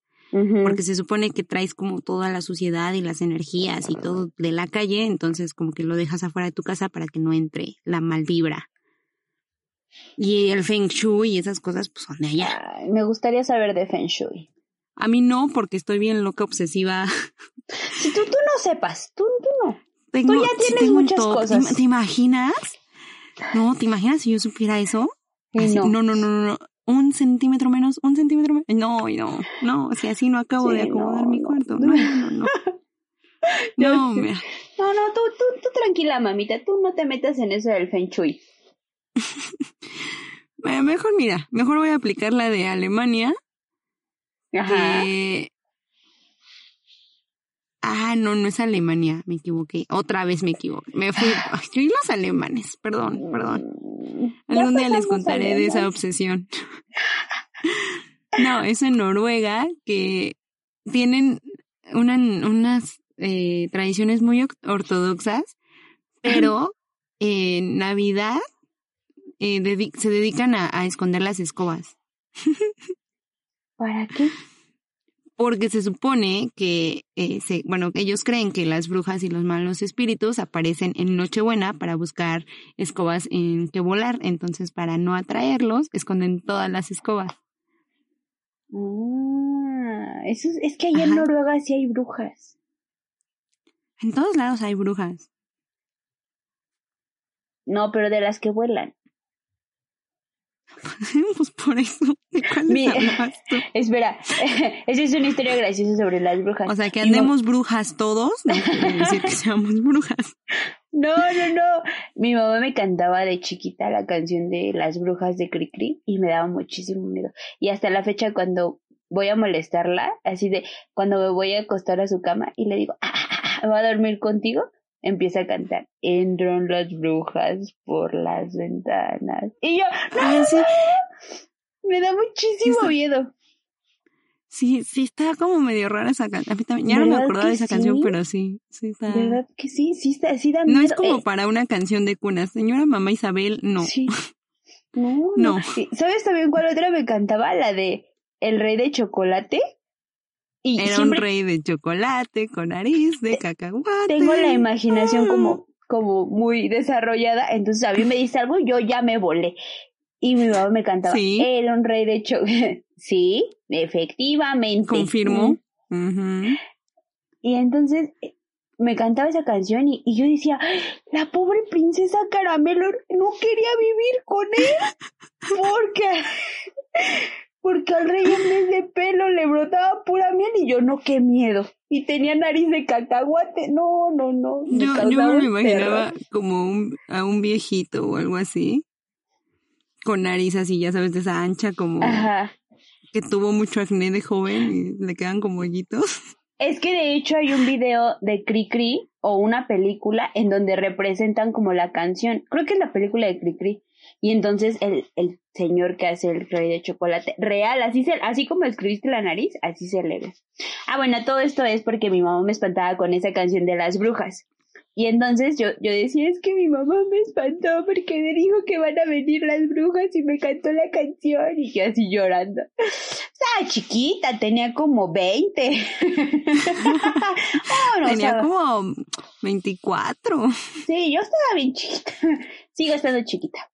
Speaker 1: Porque se supone que traes como toda la suciedad y las energías y todo de la calle, entonces como que lo dejas afuera de tu casa para que no entre la mal vibra. Y el feng shui y esas cosas pues son de allá.
Speaker 3: Ay, me gustaría saber de Feng Shui.
Speaker 1: A mí no, porque estoy bien loca, obsesiva.
Speaker 3: Si tú, tú no sepas, tú, tú no.
Speaker 1: Tengo,
Speaker 3: ya tienes muchas
Speaker 1: top. ¿Te
Speaker 3: cosas.
Speaker 1: ¿Te imaginas? No, ¿te imaginas si yo supiera eso? Así-
Speaker 3: no.
Speaker 1: no, no, no, no, no. Un centímetro menos, un centímetro menos. No, no, no. O sea, así no acabo
Speaker 3: Sí,
Speaker 1: de acomodar
Speaker 3: no,
Speaker 1: mi
Speaker 3: no.
Speaker 1: cuarto. No, no, no. No, mira.
Speaker 3: No, no, tú, tú, tú tranquila, mamita, tú no te metas en eso del Feng Shui.
Speaker 1: Mejor, mira, mejor voy a aplicar la de Alemania.
Speaker 3: Ajá.
Speaker 1: que- Ah, no, no es Alemania, me equivoqué. Otra vez me equivoqué. Me fui. Ay, yo y los alemanes, perdón, perdón.
Speaker 3: Mm,
Speaker 1: Algún día les contaré de esa obsesión. No, es en Noruega que tienen una- unas eh, tradiciones muy ortodoxas, pero en Navidad eh, se dedican a, a esconder las escobas.
Speaker 3: ¿Para qué?
Speaker 1: Porque se supone que, eh, se, bueno, ellos creen que las brujas y los malos espíritus aparecen en Nochebuena para buscar escobas en que volar. Entonces, para no atraerlos, esconden todas las escobas.
Speaker 3: Ah, eso es, es que allá en. Noruega sí hay brujas.
Speaker 1: En todos lados hay brujas.
Speaker 3: No, pero de las que vuelan.
Speaker 1: pues por eso. ¿De cuáles
Speaker 3: Mi-
Speaker 1: hablabas tú?
Speaker 3: Espera, esa es una historia graciosa sobre las brujas.
Speaker 1: O sea, que andemos brujas todos, no quiere decir que seamos brujas.
Speaker 3: No, no, no. Mi mamá me cantaba de chiquita la canción de las brujas de Cricri y me daba muchísimo miedo. Y hasta la fecha cuando voy a molestarla, así de cuando me voy a acostar a su cama y le digo, "Ah, ah, ah, ¿va a dormir contigo? Empieza a cantar, entran las brujas por las ventanas. Y yo, no,
Speaker 1: Ay, sí,
Speaker 3: me da muchísimo miedo.
Speaker 1: sí, sí, está como medio rara esa canción. A mí también, ya no me
Speaker 3: ¿Verdad
Speaker 1: acordaba de esa canción, pero sí, sí está.
Speaker 3: ¿Verdad que sí? Sí, está, sí da miedo.
Speaker 1: No es como
Speaker 3: Eh,
Speaker 1: para una canción de cuna. Señora mamá Isabel, no.
Speaker 3: Sí. No,
Speaker 1: No.
Speaker 3: no. ¿Sabes también cuál otra me cantaba? La de El Rey de Chocolate. Y
Speaker 1: Era
Speaker 3: siempre
Speaker 1: un rey de chocolate con nariz de cacahuate.
Speaker 3: tengo la imaginación
Speaker 1: Ah.
Speaker 3: como, como muy desarrollada. Entonces a mí me dice algo, yo ya me volé. Y mi mamá me cantaba,
Speaker 1: Sí.
Speaker 3: era un rey de chocolate. sí, efectivamente.
Speaker 1: Confirmo. Ujú.
Speaker 3: Y entonces eh, me cantaba esa canción y, y yo decía, "Ay, la pobre princesa Caramelo no quería vivir con él porque, porque al rey en vez de pelo le brotaba pura miel y yo no, qué miedo. Y tenía nariz de cacahuate, no, no, no. me
Speaker 1: Yo, yo me imaginaba
Speaker 3: terror.
Speaker 1: como un, a un viejito o algo así. Con nariz así, ya sabes, de esa ancha, como
Speaker 3: Ajá.
Speaker 1: que tuvo mucho acné de joven y le quedan como hoyitos.
Speaker 3: Es que de hecho hay un video de Cricri o una película en donde representan como la canción. Creo que es la película de Cricri. Y entonces el, el señor que hace el rey de chocolate, real, así, se, así como escribiste la nariz, así se le ve. Ah, bueno, todo esto es porque mi mamá me espantaba con esa canción de las brujas. Y entonces yo, yo decía, es que mi mamá me espantó porque me dijo que van a venir las brujas y me cantó la canción y yo así llorando. Estaba chiquita, tenía como 20. Oh, no,
Speaker 1: Tenía como 24.
Speaker 3: Sí, yo estaba bien chiquita. Sigo estando chiquita.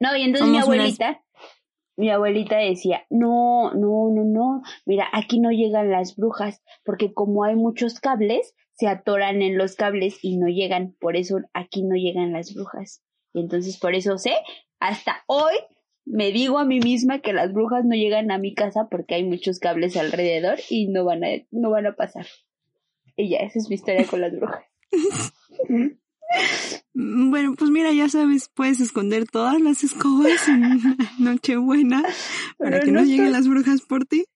Speaker 3: No, y entonces mi
Speaker 1: unas-
Speaker 3: abuelita, mi abuelita decía, no, no, no, no, mira, aquí no llegan las brujas, porque como hay muchos cables, se atoran en los cables y no llegan, por eso aquí no llegan las brujas. Y entonces por eso sé, hasta hoy me digo a mí misma que las brujas no llegan a mi casa porque hay muchos cables alrededor y no van a, no van a pasar. Y ya, esa es mi historia con las brujas.
Speaker 1: Mm, Bueno, pues mira, ya sabes, puedes esconder todas las escobas en Nochebuena para
Speaker 3: Pero
Speaker 1: que
Speaker 3: no
Speaker 1: no, lleguen las brujas por ti.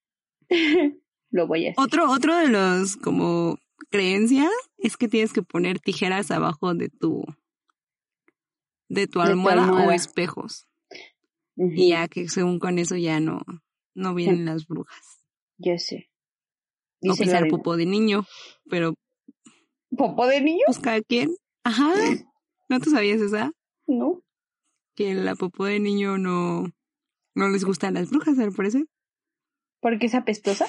Speaker 3: Lo voy a hacer.
Speaker 1: Otro, otro de los como creencias es que tienes que poner tijeras abajo de tu de tu
Speaker 3: tu
Speaker 1: almohada, o espejos. Y ya que según con eso ya no, no vienen las brujas.
Speaker 3: Yo sé.
Speaker 1: O
Speaker 3: Dice
Speaker 1: pisar popó de niño. Pero
Speaker 3: ¿Popó de niño?
Speaker 1: pues cada quien. Ajá. ¿No tú sabías esa?
Speaker 3: No.
Speaker 1: Que la popó de niño no, no les gustan las brujas, al parecer.
Speaker 3: ¿Por qué es apestosa?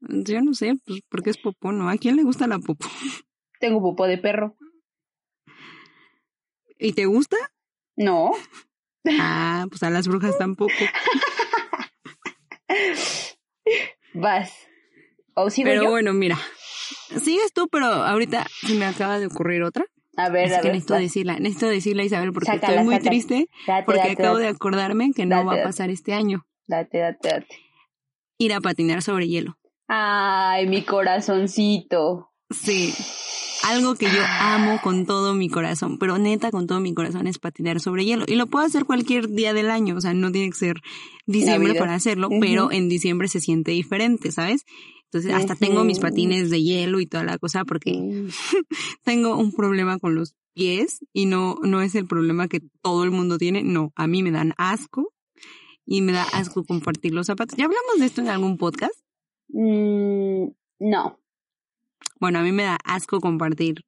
Speaker 1: Yo no sé, pues porque es popó, ¿no? ¿A quién le gusta la popó?
Speaker 3: Tengo popó de perro.
Speaker 1: ¿Y te gusta?
Speaker 3: No.
Speaker 1: Ah, pues a las brujas tampoco.
Speaker 3: Vas. ¿O sigo
Speaker 1: Pero
Speaker 3: yo?
Speaker 1: bueno, mira. Sigues tú, pero ahorita se me acaba de ocurrir otra.
Speaker 3: A ver,
Speaker 1: Así
Speaker 3: a
Speaker 1: que
Speaker 3: ver.
Speaker 1: necesito decirla, necesito decirla, Isabel, porque
Speaker 3: Sácala,
Speaker 1: estoy muy
Speaker 3: sácala.
Speaker 1: triste
Speaker 3: Date,
Speaker 1: porque
Speaker 3: date,
Speaker 1: acabo
Speaker 3: date,
Speaker 1: de acordarme que no va a pasar este año.
Speaker 3: date, date, date.
Speaker 1: Ir a patinar sobre hielo.
Speaker 3: Ay, mi corazoncito.
Speaker 1: Sí. Algo que yo amo con todo mi corazón, pero neta con todo mi corazón es patinar sobre hielo. Y lo puedo hacer cualquier día del año, o sea, no tiene que ser diciembre
Speaker 3: Navidad.
Speaker 1: para hacerlo, pero en diciembre se siente diferente, ¿sabes? Entonces hasta tengo mis patines de hielo y toda la cosa porque tengo un problema con los pies y no, no es el problema que todo el mundo tiene, no, a mí me dan asco y me da asco compartir los zapatos. ¿Ya hablamos de esto en algún podcast?
Speaker 3: Mm, no.
Speaker 1: Bueno, a mí me da asco compartir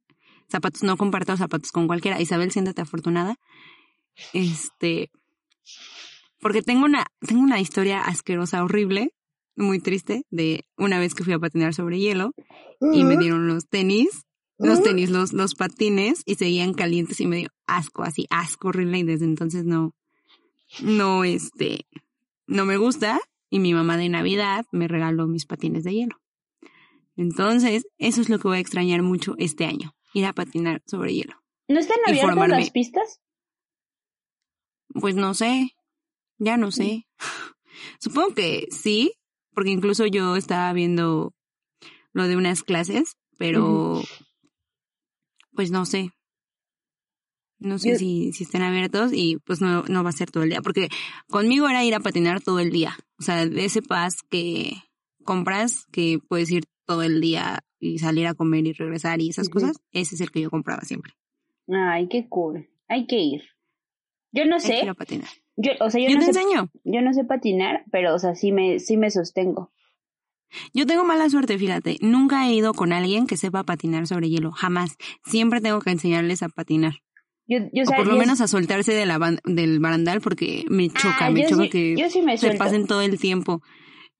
Speaker 1: zapatos, no comparto zapatos con cualquiera. Isabel, siéntate afortunada. Este, porque tengo una, tengo una historia asquerosa, horrible, muy triste, de una vez que fui a patinar sobre hielo y me dieron los tenis, los tenis, los, los patines y seguían calientes y me dio asco, así, asco horrible y desde entonces no, no, este, no me gusta y mi mamá de Navidad me regaló mis patines de hielo. Entonces, eso es lo que voy a extrañar mucho este año, ir a patinar sobre hielo.
Speaker 3: ¿No están abiertas
Speaker 1: formarme.
Speaker 3: las pistas?
Speaker 1: Pues no sé, ya no sé. Supongo que sí, porque incluso yo estaba viendo lo de unas clases, pero pues no sé. No sé
Speaker 3: Yo-
Speaker 1: si, si estén abiertos y pues no, no va a ser todo el día, porque conmigo era ir a patinar todo el día. O sea, de ese pas que compras, que puedes ir todo el día y salir a comer y regresar y esas cosas, ese es el que yo compraba siempre.
Speaker 3: Ay, qué cool. Hay que ir. Yo no
Speaker 1: Hay que
Speaker 3: sé.
Speaker 1: ir a patinar.
Speaker 3: Yo, o sea, yo,
Speaker 1: Yo
Speaker 3: no
Speaker 1: te
Speaker 3: sé,
Speaker 1: enseño.
Speaker 3: yo no sé patinar, pero, o sea, sí me, sí me sostengo.
Speaker 1: Yo tengo mala suerte, fíjate. Nunca he ido con alguien que sepa patinar sobre hielo. Jamás. Siempre tengo que enseñarles a patinar.
Speaker 3: Yo, yo, o
Speaker 1: O
Speaker 3: sea,
Speaker 1: por lo
Speaker 3: yo-
Speaker 1: menos a soltarse de la ban- del barandal porque me choca,
Speaker 3: Ah,
Speaker 1: me
Speaker 3: yo
Speaker 1: choca
Speaker 3: sí-
Speaker 1: que
Speaker 3: sí me
Speaker 1: se pasen todo el tiempo.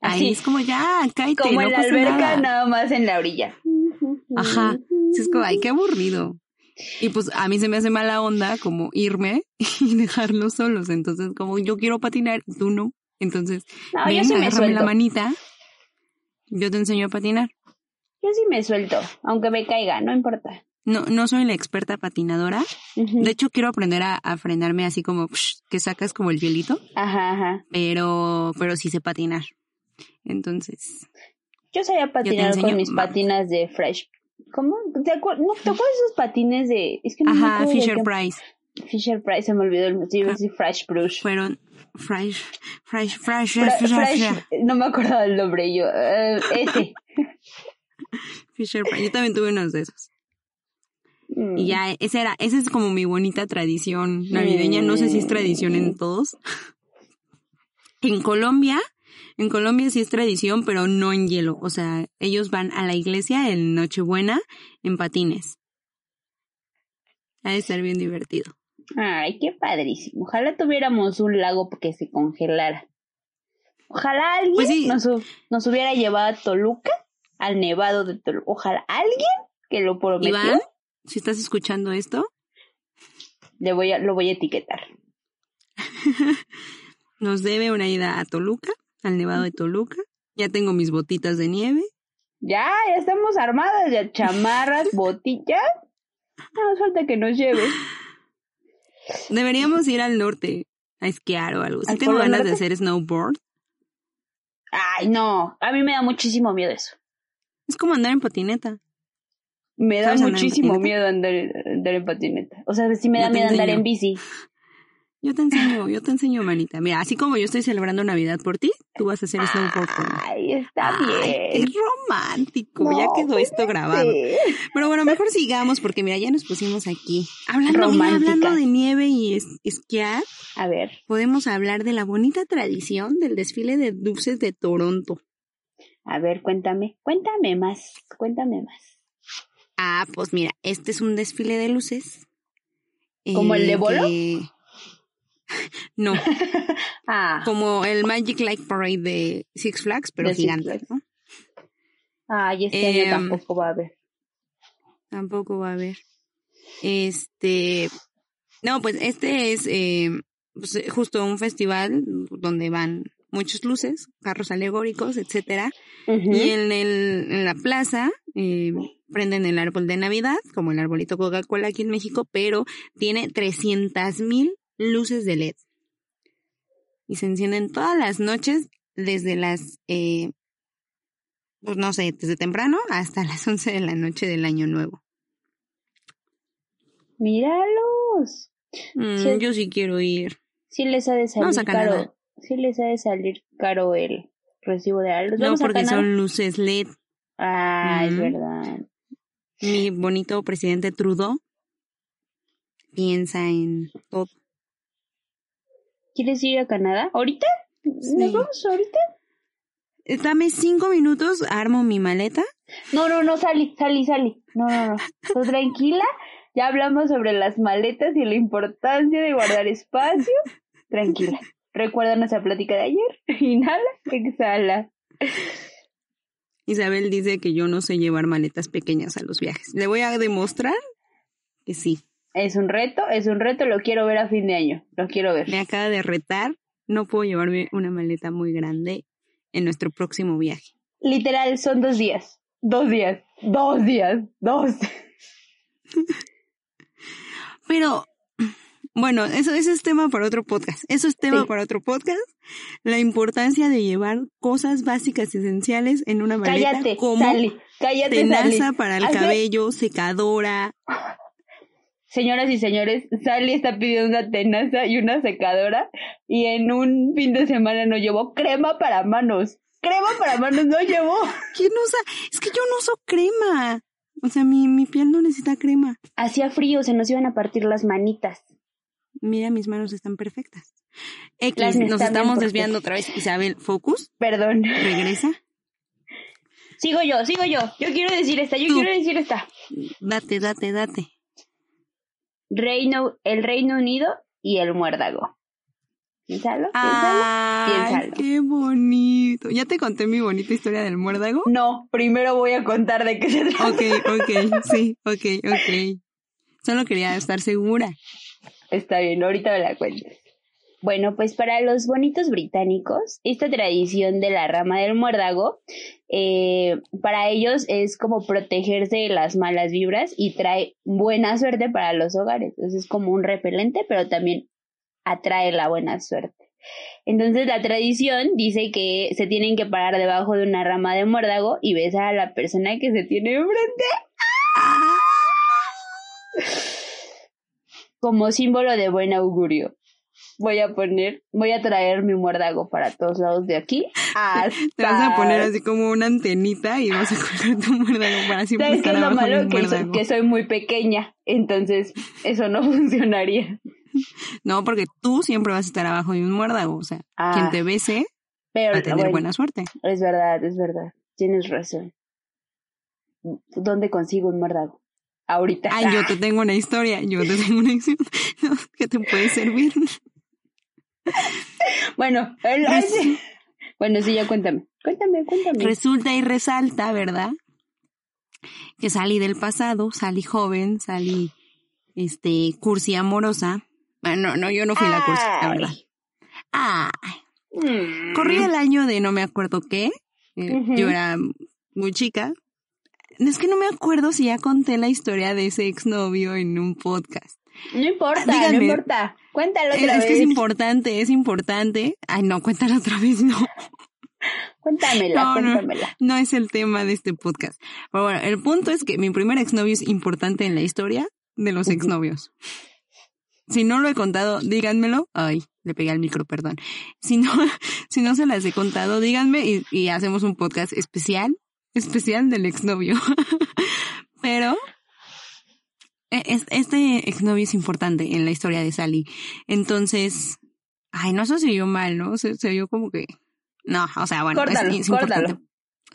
Speaker 1: Ahí es como ya, cállate,
Speaker 3: Como
Speaker 1: no
Speaker 3: en la
Speaker 1: pasa
Speaker 3: alberca,
Speaker 1: nada.
Speaker 3: nada más en la orilla.
Speaker 1: Ajá. Es como, ay, qué aburrido. Y pues a mí se me hace mala onda como irme y dejarlos solos. Entonces, como yo quiero patinar, tú no. Entonces,
Speaker 3: No,
Speaker 1: ven,
Speaker 3: yo sí me
Speaker 1: la manita. Yo te enseño a patinar.
Speaker 3: Yo sí me suelto, aunque me caiga, no importa.
Speaker 1: No, no soy la experta patinadora. De hecho, quiero aprender a, a frenarme así como psh, que sacas como el hielito,
Speaker 3: Ajá, ajá.
Speaker 1: pero, pero sí sé patinar. Entonces,
Speaker 3: Yo sabía patinar
Speaker 1: enseño,
Speaker 3: con mis
Speaker 1: vamos.
Speaker 3: patinas de Fresh. ¿Cómo? ¿Te, acuer- no, ¿te acuerdas de esos patines de.? Es que no
Speaker 1: ajá, Fisher Price.
Speaker 3: Fisher Price, se me olvidó el sí, a decir Fresh Brush.
Speaker 1: Fueron fresh, fresh, fresh, fresh,
Speaker 3: Fresh, no me acordaba el nombre yo. eh, ese.
Speaker 1: Fisher Price. Yo también tuve unos de esos.
Speaker 3: Mm.
Speaker 1: Y ya, esa era, esa es como mi bonita tradición navideña. No sé si es tradición en todos. En Colombia, en Colombia sí es tradición, pero no en hielo. O sea, ellos van a la iglesia en Nochebuena en patines. Ha de ser bien divertido.
Speaker 3: Ay, qué padrísimo. Ojalá tuviéramos un lago que se congelara. Ojalá alguien
Speaker 1: Pues sí.
Speaker 3: nos, nos hubiera llevado a Toluca, al nevado de Toluca. Ojalá alguien que lo prometió,
Speaker 1: Iván, si estás escuchando esto,
Speaker 3: le voy a, lo voy a etiquetar.
Speaker 1: nos debe una ida a Toluca, al Nevado de Toluca. Ya tengo mis botitas de nieve.
Speaker 3: Ya, ya estamos armadas, ya chamarras, botillas. No nos falta que nos lleve.
Speaker 1: Deberíamos ir al norte a esquiar o algo. Si
Speaker 3: ¿Al
Speaker 1: tengo ganas de hacer snowboard.
Speaker 3: Ay, no, a mí me da muchísimo miedo eso.
Speaker 1: Es como andar en patineta.
Speaker 3: Me da
Speaker 1: ¿Sabes andar en
Speaker 3: muchísimo miedo andar, andar en patineta. O sea, sí me da miedo andar en bici.
Speaker 1: Yo te enseño, yo te enseño, manita. Mira, así como yo estoy celebrando Navidad por ti, tú vas a hacer snowboard por mí.
Speaker 3: Ay, está
Speaker 1: Ay, qué
Speaker 3: bien.
Speaker 1: romántico.
Speaker 3: No,
Speaker 1: ya quedó
Speaker 3: pues,
Speaker 1: esto grabado. Pero bueno, mejor sigamos porque mira, ya nos pusimos aquí. Hablando, mira,
Speaker 3: Romántica.
Speaker 1: hablando de nieve y es- esquiar,
Speaker 3: A ver,
Speaker 1: podemos hablar de la bonita tradición del desfile de luces de Toronto.
Speaker 3: a ver, cuéntame, cuéntame más, cuéntame más.
Speaker 1: Ah, pues mira, este es un desfile de luces.
Speaker 3: ¿Como el de Bolo?
Speaker 1: que- No,
Speaker 3: Ah,
Speaker 1: como el Magic Light Parade de Six Flags, pero
Speaker 3: De
Speaker 1: gigante. ¿no?
Speaker 3: ay, este
Speaker 1: em,
Speaker 3: año tampoco va a haber.
Speaker 1: Tampoco va a haber. Este, no, pues este es eh, pues, eh, justo un festival donde van muchas luces, carros alegóricos, etcétera, y en el en la plaza eh, prenden el árbol de Navidad, como el arbolito Coca-Cola aquí en México, pero tiene 300 mil luces de LED y se encienden todas las noches desde las eh, pues no sé, desde temprano hasta las 11 de la noche del año nuevo.
Speaker 3: Míralos.
Speaker 1: Mm. Yo sí quiero ir.
Speaker 3: Sí les ha de
Speaker 1: Vamos
Speaker 3: salir caro. Sí les ha de salir caro el recibo de algo.
Speaker 1: No porque son luces LED.
Speaker 3: Ah, es verdad.
Speaker 1: Mi bonito presidente Trudeau piensa en todo.
Speaker 3: ¿Quieres ir a Canadá? ¿Ahorita?
Speaker 1: Sí.
Speaker 3: ¿Nos vamos ahorita?
Speaker 1: Eh, Dame cinco minutos, armo mi maleta.
Speaker 3: No, no, no, Sally, Sally, Sally. No, no, no. Tú tranquila. Ya hablamos sobre las maletas y la importancia de guardar espacio. Tranquila. Recuerda nuestra plática de ayer. Inhala, exhala.
Speaker 1: Isabel dice que yo no sé llevar maletas pequeñas a los viajes. Le voy a demostrar que sí.
Speaker 3: Es un reto, es un reto. Lo quiero ver a fin de año. Lo quiero ver.
Speaker 1: Me acaba de retar. No puedo llevarme una maleta muy grande en nuestro próximo viaje.
Speaker 3: Literal, son dos días. Dos días. Dos días. Dos.
Speaker 1: Pero, bueno, eso, eso es tema para otro podcast. Eso es tema
Speaker 3: Sí.
Speaker 1: para otro podcast. La importancia de llevar cosas básicas y esenciales en una maleta
Speaker 3: Cállate,
Speaker 1: como
Speaker 3: Sally. Cállate,
Speaker 1: tenaza para el
Speaker 3: Hace-
Speaker 1: cabello, secadora.
Speaker 3: Señoras y señores, Sally está pidiendo una tenaza y una secadora y en un fin de semana no llevó crema para manos. Crema para manos no llevó.
Speaker 1: ¿Quién usa? Es que yo no uso crema. O sea, mi, mi piel no necesita crema.
Speaker 3: Hacía frío, se nos iban a partir las manitas.
Speaker 1: Mira, mis manos están perfectas. X, nos estamos desviando otra vez. Isabel, focus,
Speaker 3: Perdón.
Speaker 1: regresa.
Speaker 3: Sigo yo, sigo yo. Yo quiero decir esta, yo
Speaker 1: Tú.
Speaker 3: quiero decir esta.
Speaker 1: Date, date, date.
Speaker 3: Reino, el Reino Unido y el muérdago. Piénsalo, piénsalo.
Speaker 1: Ay,
Speaker 3: piénsalo.
Speaker 1: qué bonito. ¿Ya te conté mi bonita historia del muérdago?
Speaker 3: No, primero voy a contar de qué se trata.
Speaker 1: Ok, ok, sí, ok, ok. Solo quería estar segura.
Speaker 3: Está bien, ahorita me la cuentes. Bueno, pues para los bonitos británicos, esta tradición de la rama del muérdago, eh, para ellos es como protegerse de las malas vibras y trae buena suerte para los hogares. Entonces es como un repelente, pero también atrae la buena suerte. Entonces la tradición dice que se tienen que parar debajo de una rama de muérdago y besar a la persona que se tiene enfrente. Como símbolo de buen augurio. Voy a poner, voy a traer mi muérdago para todos lados de aquí.
Speaker 1: Te vas a poner así como una antenita y vas a colgar tu muérdago para siempre
Speaker 3: ¿Sabes
Speaker 1: estar
Speaker 3: qué es lo malo? Que soy,
Speaker 1: muérdago.
Speaker 3: que soy muy pequeña, entonces eso no funcionaría.
Speaker 1: No, porque tú siempre vas a estar abajo de un muérdago. O sea,
Speaker 3: Ah.
Speaker 1: quien te bese
Speaker 3: Pero
Speaker 1: va a tener
Speaker 3: bueno,
Speaker 1: buena suerte.
Speaker 3: es verdad, es verdad. Tienes razón. ¿Dónde consigo un muérdago? Ahorita.
Speaker 1: Ay, yo te tengo una historia. Yo te tengo una historia no, que te puede servir.
Speaker 3: Bueno, el- bueno, sí, ya cuéntame. Cuéntame, cuéntame.
Speaker 1: Resulta y resalta, ¿verdad? Que salí del pasado, salí joven, salí, este, cursi amorosa. Bueno, no, no, yo no fui la cursi, la verdad. Ah,
Speaker 3: Mm.
Speaker 1: corría el año de no me acuerdo qué. eh. Yo era muy chica. Es que no me acuerdo si ya conté la historia de ese exnovio en un podcast.
Speaker 3: No importa,
Speaker 1: Díganme.
Speaker 3: no importa. Cuéntalo
Speaker 1: Es,
Speaker 3: otra
Speaker 1: es que
Speaker 3: vez.
Speaker 1: es importante, es importante. Ay, no, cuéntala otra vez, no.
Speaker 3: Cuéntamela,
Speaker 1: No, no.
Speaker 3: cuéntamela.
Speaker 1: No es el tema de este podcast. Pero bueno, el punto es que mi primer exnovio es importante en la historia de los exnovios. Si no lo he contado, díganmelo. Ay, le pegué al micro, perdón. Si no, si no se las he contado, díganme y, y hacemos un podcast especial, especial del exnovio. Pero este exnovio es importante en la historia de Sally. Entonces, ay, no se oyó mal, ¿no? Se, se oyó como que, no, o sea, bueno, es-
Speaker 3: Córtalo,
Speaker 1: es, importante.
Speaker 3: córtalo.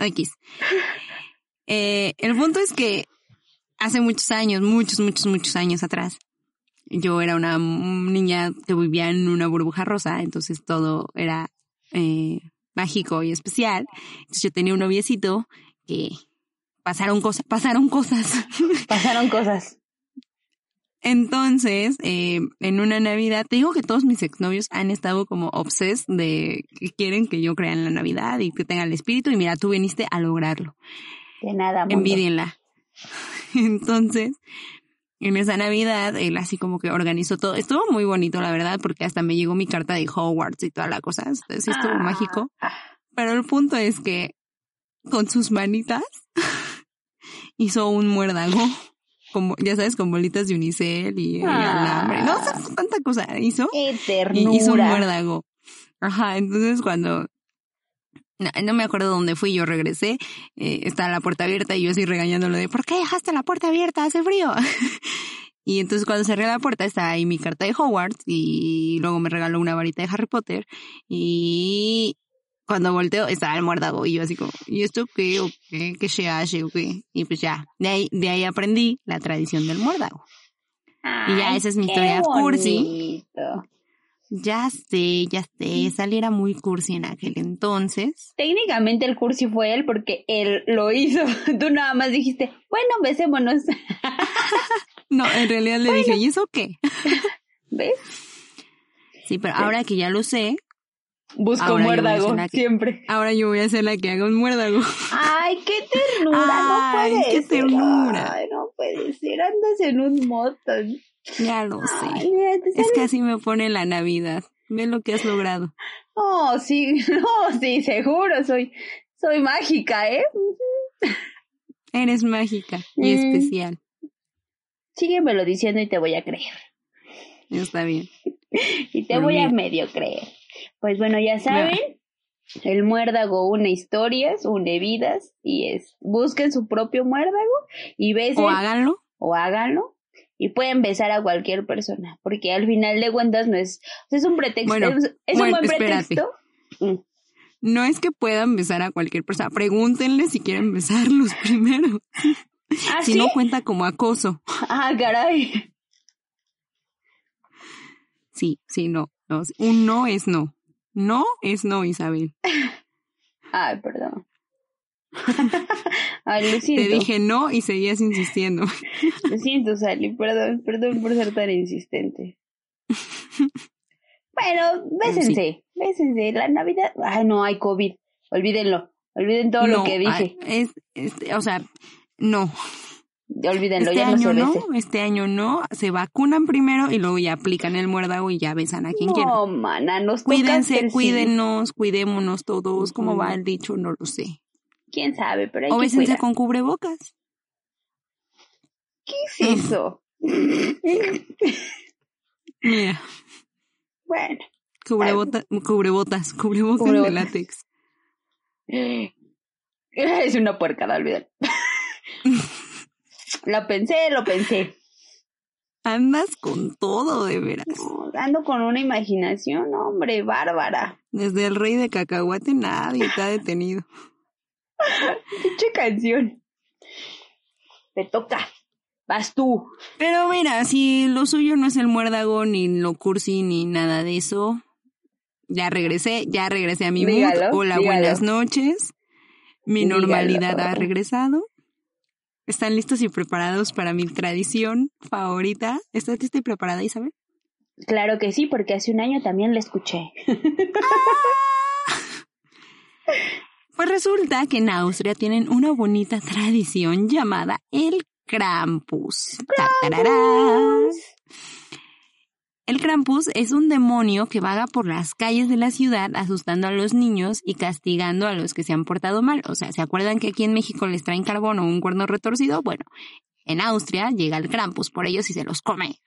Speaker 1: X. Eh, el punto es que hace muchos años, muchos, muchos, muchos años atrás, yo era una niña que vivía en una burbuja rosa, entonces todo era eh, mágico y especial. Entonces yo tenía un noviecito que pasaron cosas, pasaron cosas.
Speaker 3: Pasaron cosas.
Speaker 1: Entonces, eh, en una Navidad, te digo que todos mis exnovios han estado como obses de que quieren que yo crea en la Navidad y que tenga el espíritu y mira, tú viniste a lograrlo.
Speaker 3: De nada, mundo.
Speaker 1: Envidienla. Entonces, en esa Navidad, él así como que organizó todo. Estuvo muy bonito, la verdad, porque hasta me llegó mi carta de Hogwarts y toda la cosa. Sí estuvo
Speaker 3: Ah.
Speaker 1: mágico. Pero el punto es que con sus manitas hizo un muérdago. Como, ya sabes, con bolitas de unicel y, y
Speaker 3: Ah.
Speaker 1: alambre. No sé tanta cosa hizo.
Speaker 3: ¡Qué ternura!
Speaker 1: hizo un muérdago. Ajá, entonces cuando no, no me acuerdo dónde fui, yo regresé, eh, estaba la puerta abierta y yo así regañándolo de ¿por qué dejaste la puerta abierta? Hace frío. y entonces cuando cerré la puerta estaba ahí mi carta de Hogwarts y luego me regaló una varita de Harry Potter y cuando volteo estaba el muérdago y yo así como, ¿y esto qué? ¿O qué? ¿Qué se hace? ¿O qué? Y pues ya, de ahí, de ahí aprendí la tradición del muérdago. Y ya,
Speaker 3: Ay,
Speaker 1: esa es mi historia cursi. Ya sé, ya sé, Sally era muy cursi en aquel entonces.
Speaker 3: Técnicamente el cursi fue él porque él lo hizo. Tú nada más dijiste, bueno, besémonos.
Speaker 1: No, en realidad le dije, ¿y eso qué?
Speaker 3: ¿Ves?
Speaker 1: Sí, pero ahora que ya lo sé,
Speaker 3: Busco
Speaker 1: Ahora
Speaker 3: muérdago,
Speaker 1: que-
Speaker 3: siempre.
Speaker 1: ahora yo voy a ser la que haga un muérdago.
Speaker 3: Ay, qué ternura,
Speaker 1: Ay,
Speaker 3: no puede
Speaker 1: qué
Speaker 3: ser.
Speaker 1: ternura.
Speaker 3: Ay, no puede ser, andas en un montón.
Speaker 1: Ya lo
Speaker 3: Ay,
Speaker 1: sé.
Speaker 3: mira,
Speaker 1: Es que así me pone la Navidad. Ve lo que has logrado.
Speaker 3: Oh, sí, no, sí, seguro, soy, soy mágica, ¿eh?
Speaker 1: Eres mágica y
Speaker 3: Mm.
Speaker 1: especial.
Speaker 3: Síguemelo diciendo y te voy a creer.
Speaker 1: Está bien.
Speaker 3: Y te voy a medio creer. Pues bueno, ya saben, el muérdago une historias, une vidas, y es, busquen su propio muérdago y besen
Speaker 1: O háganlo.
Speaker 3: o háganlo y pueden besar a cualquier persona, porque al final de cuentas no es, es un pretexto,
Speaker 1: Bueno,
Speaker 3: es, es
Speaker 1: bueno,
Speaker 3: un buen
Speaker 1: espérate.
Speaker 3: pretexto. Mm.
Speaker 1: No es que puedan besar a cualquier persona. Pregúntenle si quieren besarlos primero.
Speaker 3: ¿Ah,
Speaker 1: Si
Speaker 3: sí?
Speaker 1: no cuenta como acoso.
Speaker 3: Ah, caray.
Speaker 1: Sí, sí, no. no. Un no es no. No es no, Isabel.
Speaker 3: Ay, perdón. Ay, lo
Speaker 1: Te
Speaker 3: siento.
Speaker 1: dije no y seguías insistiendo.
Speaker 3: Lo siento, Sally. Perdón, perdón por ser tan insistente. Bueno, bésense, bésense. La Navidad. Ay, no, hay COVID. Olvídenlo. Olviden todo lo que dije.
Speaker 1: Es, es- o sea, no.
Speaker 3: Olvídenlo,
Speaker 1: Este
Speaker 3: ya no se
Speaker 1: año no, este año no. Se vacunan primero y luego ya aplican el muérdago y ya besan a quien quieran.
Speaker 3: No, mana, nos
Speaker 1: Cuídense, cuídenos, cuidémonos todos. ¿Cómo va el dicho? No lo sé.
Speaker 3: ¿Quién sabe? Pero hay
Speaker 1: O
Speaker 3: que
Speaker 1: bésense
Speaker 3: cuidar.
Speaker 1: con cubrebocas.
Speaker 3: ¿Qué es eso?
Speaker 1: Mira,
Speaker 3: bueno.
Speaker 1: cubrebota- cubrebotas, cubrebocas de látex.
Speaker 3: Es una puercada, olvídalo. lo pensé, lo pensé.
Speaker 1: Andas con todo, de veras.
Speaker 3: No, Ando con una imaginación, hombre, bárbara.
Speaker 1: Desde el rey de cacahuate nadie ha detenido.
Speaker 3: Pinche canción. Te toca. Vas tú.
Speaker 1: Pero mira, si lo suyo no es el muérdago, ni lo cursi, ni nada de eso, ya regresé, ya regresé a mi
Speaker 3: Dígalo,
Speaker 1: mood. Hola,
Speaker 3: dígalo.
Speaker 1: buenas noches. Mi
Speaker 3: Dígalo.
Speaker 1: normalidad ha regresado. ¿Están listos y preparados para mi tradición favorita? ¿Estás lista y preparada, Isabel?
Speaker 3: Claro que sí, porque hace un año también la escuché.
Speaker 1: Pues resulta que en Austria tienen una bonita tradición llamada el Krampus. ¡Tararán! El Krampus es un demonio que vaga por las calles de la ciudad asustando a los niños y castigando a los que se han portado mal. O sea, ¿se acuerdan que aquí en México les traen carbón o un cuerno retorcido? Bueno, en Austria llega el Krampus por ellos y se los come.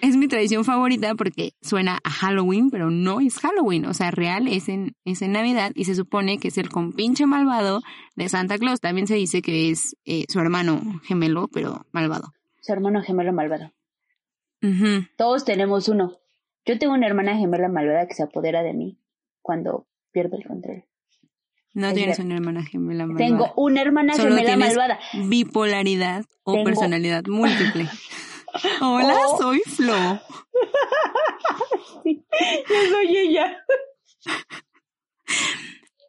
Speaker 1: Es mi tradición favorita porque suena a Halloween, pero no es Halloween. O sea, real es en, es en Navidad y se supone que es el compinche malvado de Santa Claus. También se dice que es eh, su hermano gemelo, pero malvado.
Speaker 3: Su hermano gemelo malvado. Todos tenemos uno. Yo tengo una hermana gemela malvada que se apodera de mí cuando pierdo el control.
Speaker 1: No
Speaker 3: Es
Speaker 1: tienes una hermana gemela malvada.
Speaker 3: Tengo una hermana
Speaker 1: Solo
Speaker 3: gemela malvada.
Speaker 1: bipolaridad o
Speaker 3: Tengo-
Speaker 1: personalidad múltiple. Hola,
Speaker 3: Oh.
Speaker 1: soy Flo.
Speaker 3: Yo soy ella.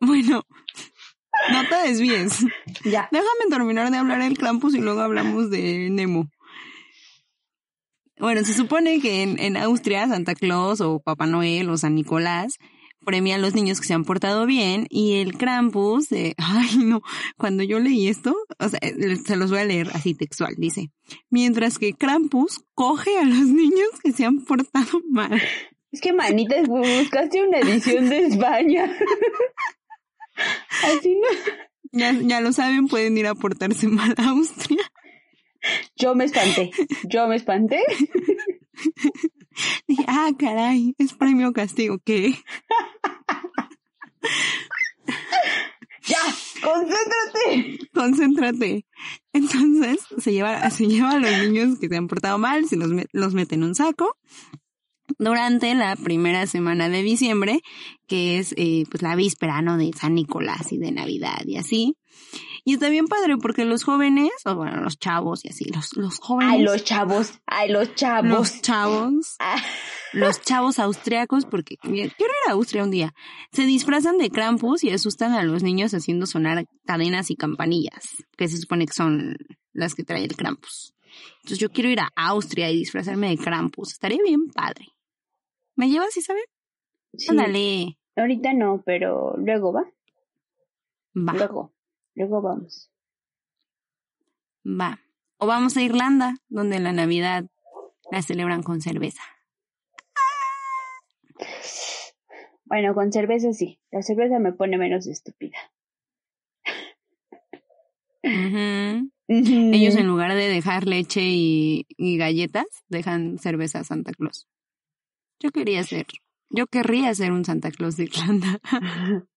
Speaker 1: Bueno, no te desvíes.
Speaker 3: Ya.
Speaker 1: Déjame terminar de hablar del Krampus y luego hablamos de Nemo. Bueno, se supone que en, en Austria Santa Claus o Papá Noel o San Nicolás premia a los niños que se han portado bien y el Krampus, eh, ay no, cuando yo leí esto, o sea, eh, se los voy a leer así textual, dice, mientras que Krampus coge a los niños que se han portado mal.
Speaker 3: Es que manitas, buscaste una edición de España. Así no.
Speaker 1: Ya, ya lo saben, pueden ir a portarse mal a Austria.
Speaker 3: Yo me espanté. Yo me espanté.
Speaker 1: Dije, ah, caray, es premio castigo, ¿qué?
Speaker 3: ¡Ya! ¡Concéntrate!
Speaker 1: Concéntrate. Entonces, se lleva, se lleva a los niños que se han portado mal, se los, los mete en un saco. Durante la primera semana de diciembre, que es eh, pues la víspera, ¿no? De San Nicolás y de Navidad y así. Y está bien padre porque los jóvenes, o bueno, los chavos y así, los, los jóvenes.
Speaker 3: ¡Ay, los chavos! ¡Ay, los chavos!
Speaker 1: los chavos
Speaker 3: Ah,
Speaker 1: los chavos austriacos, porque mira, quiero ir a Austria un día, se disfrazan de Krampus y asustan a los niños haciendo sonar cadenas y campanillas, que se supone que son las que trae el Krampus. Entonces yo quiero ir a Austria y disfrazarme de Krampus. Estaría bien padre. ¿Me llevas, Isabel?
Speaker 3: sí.
Speaker 1: Ándale.
Speaker 3: Ahorita no, pero luego va.
Speaker 1: Va,
Speaker 3: Luego. Luego vamos.
Speaker 1: va. O vamos a Irlanda, donde la Navidad la celebran con cerveza.
Speaker 3: Bueno, con cerveza sí. La cerveza me pone menos estúpida.
Speaker 1: Ellos en lugar de dejar leche y, y galletas, dejan cerveza Santa Claus. Yo quería ser, yo querría ser un Santa Claus de Irlanda.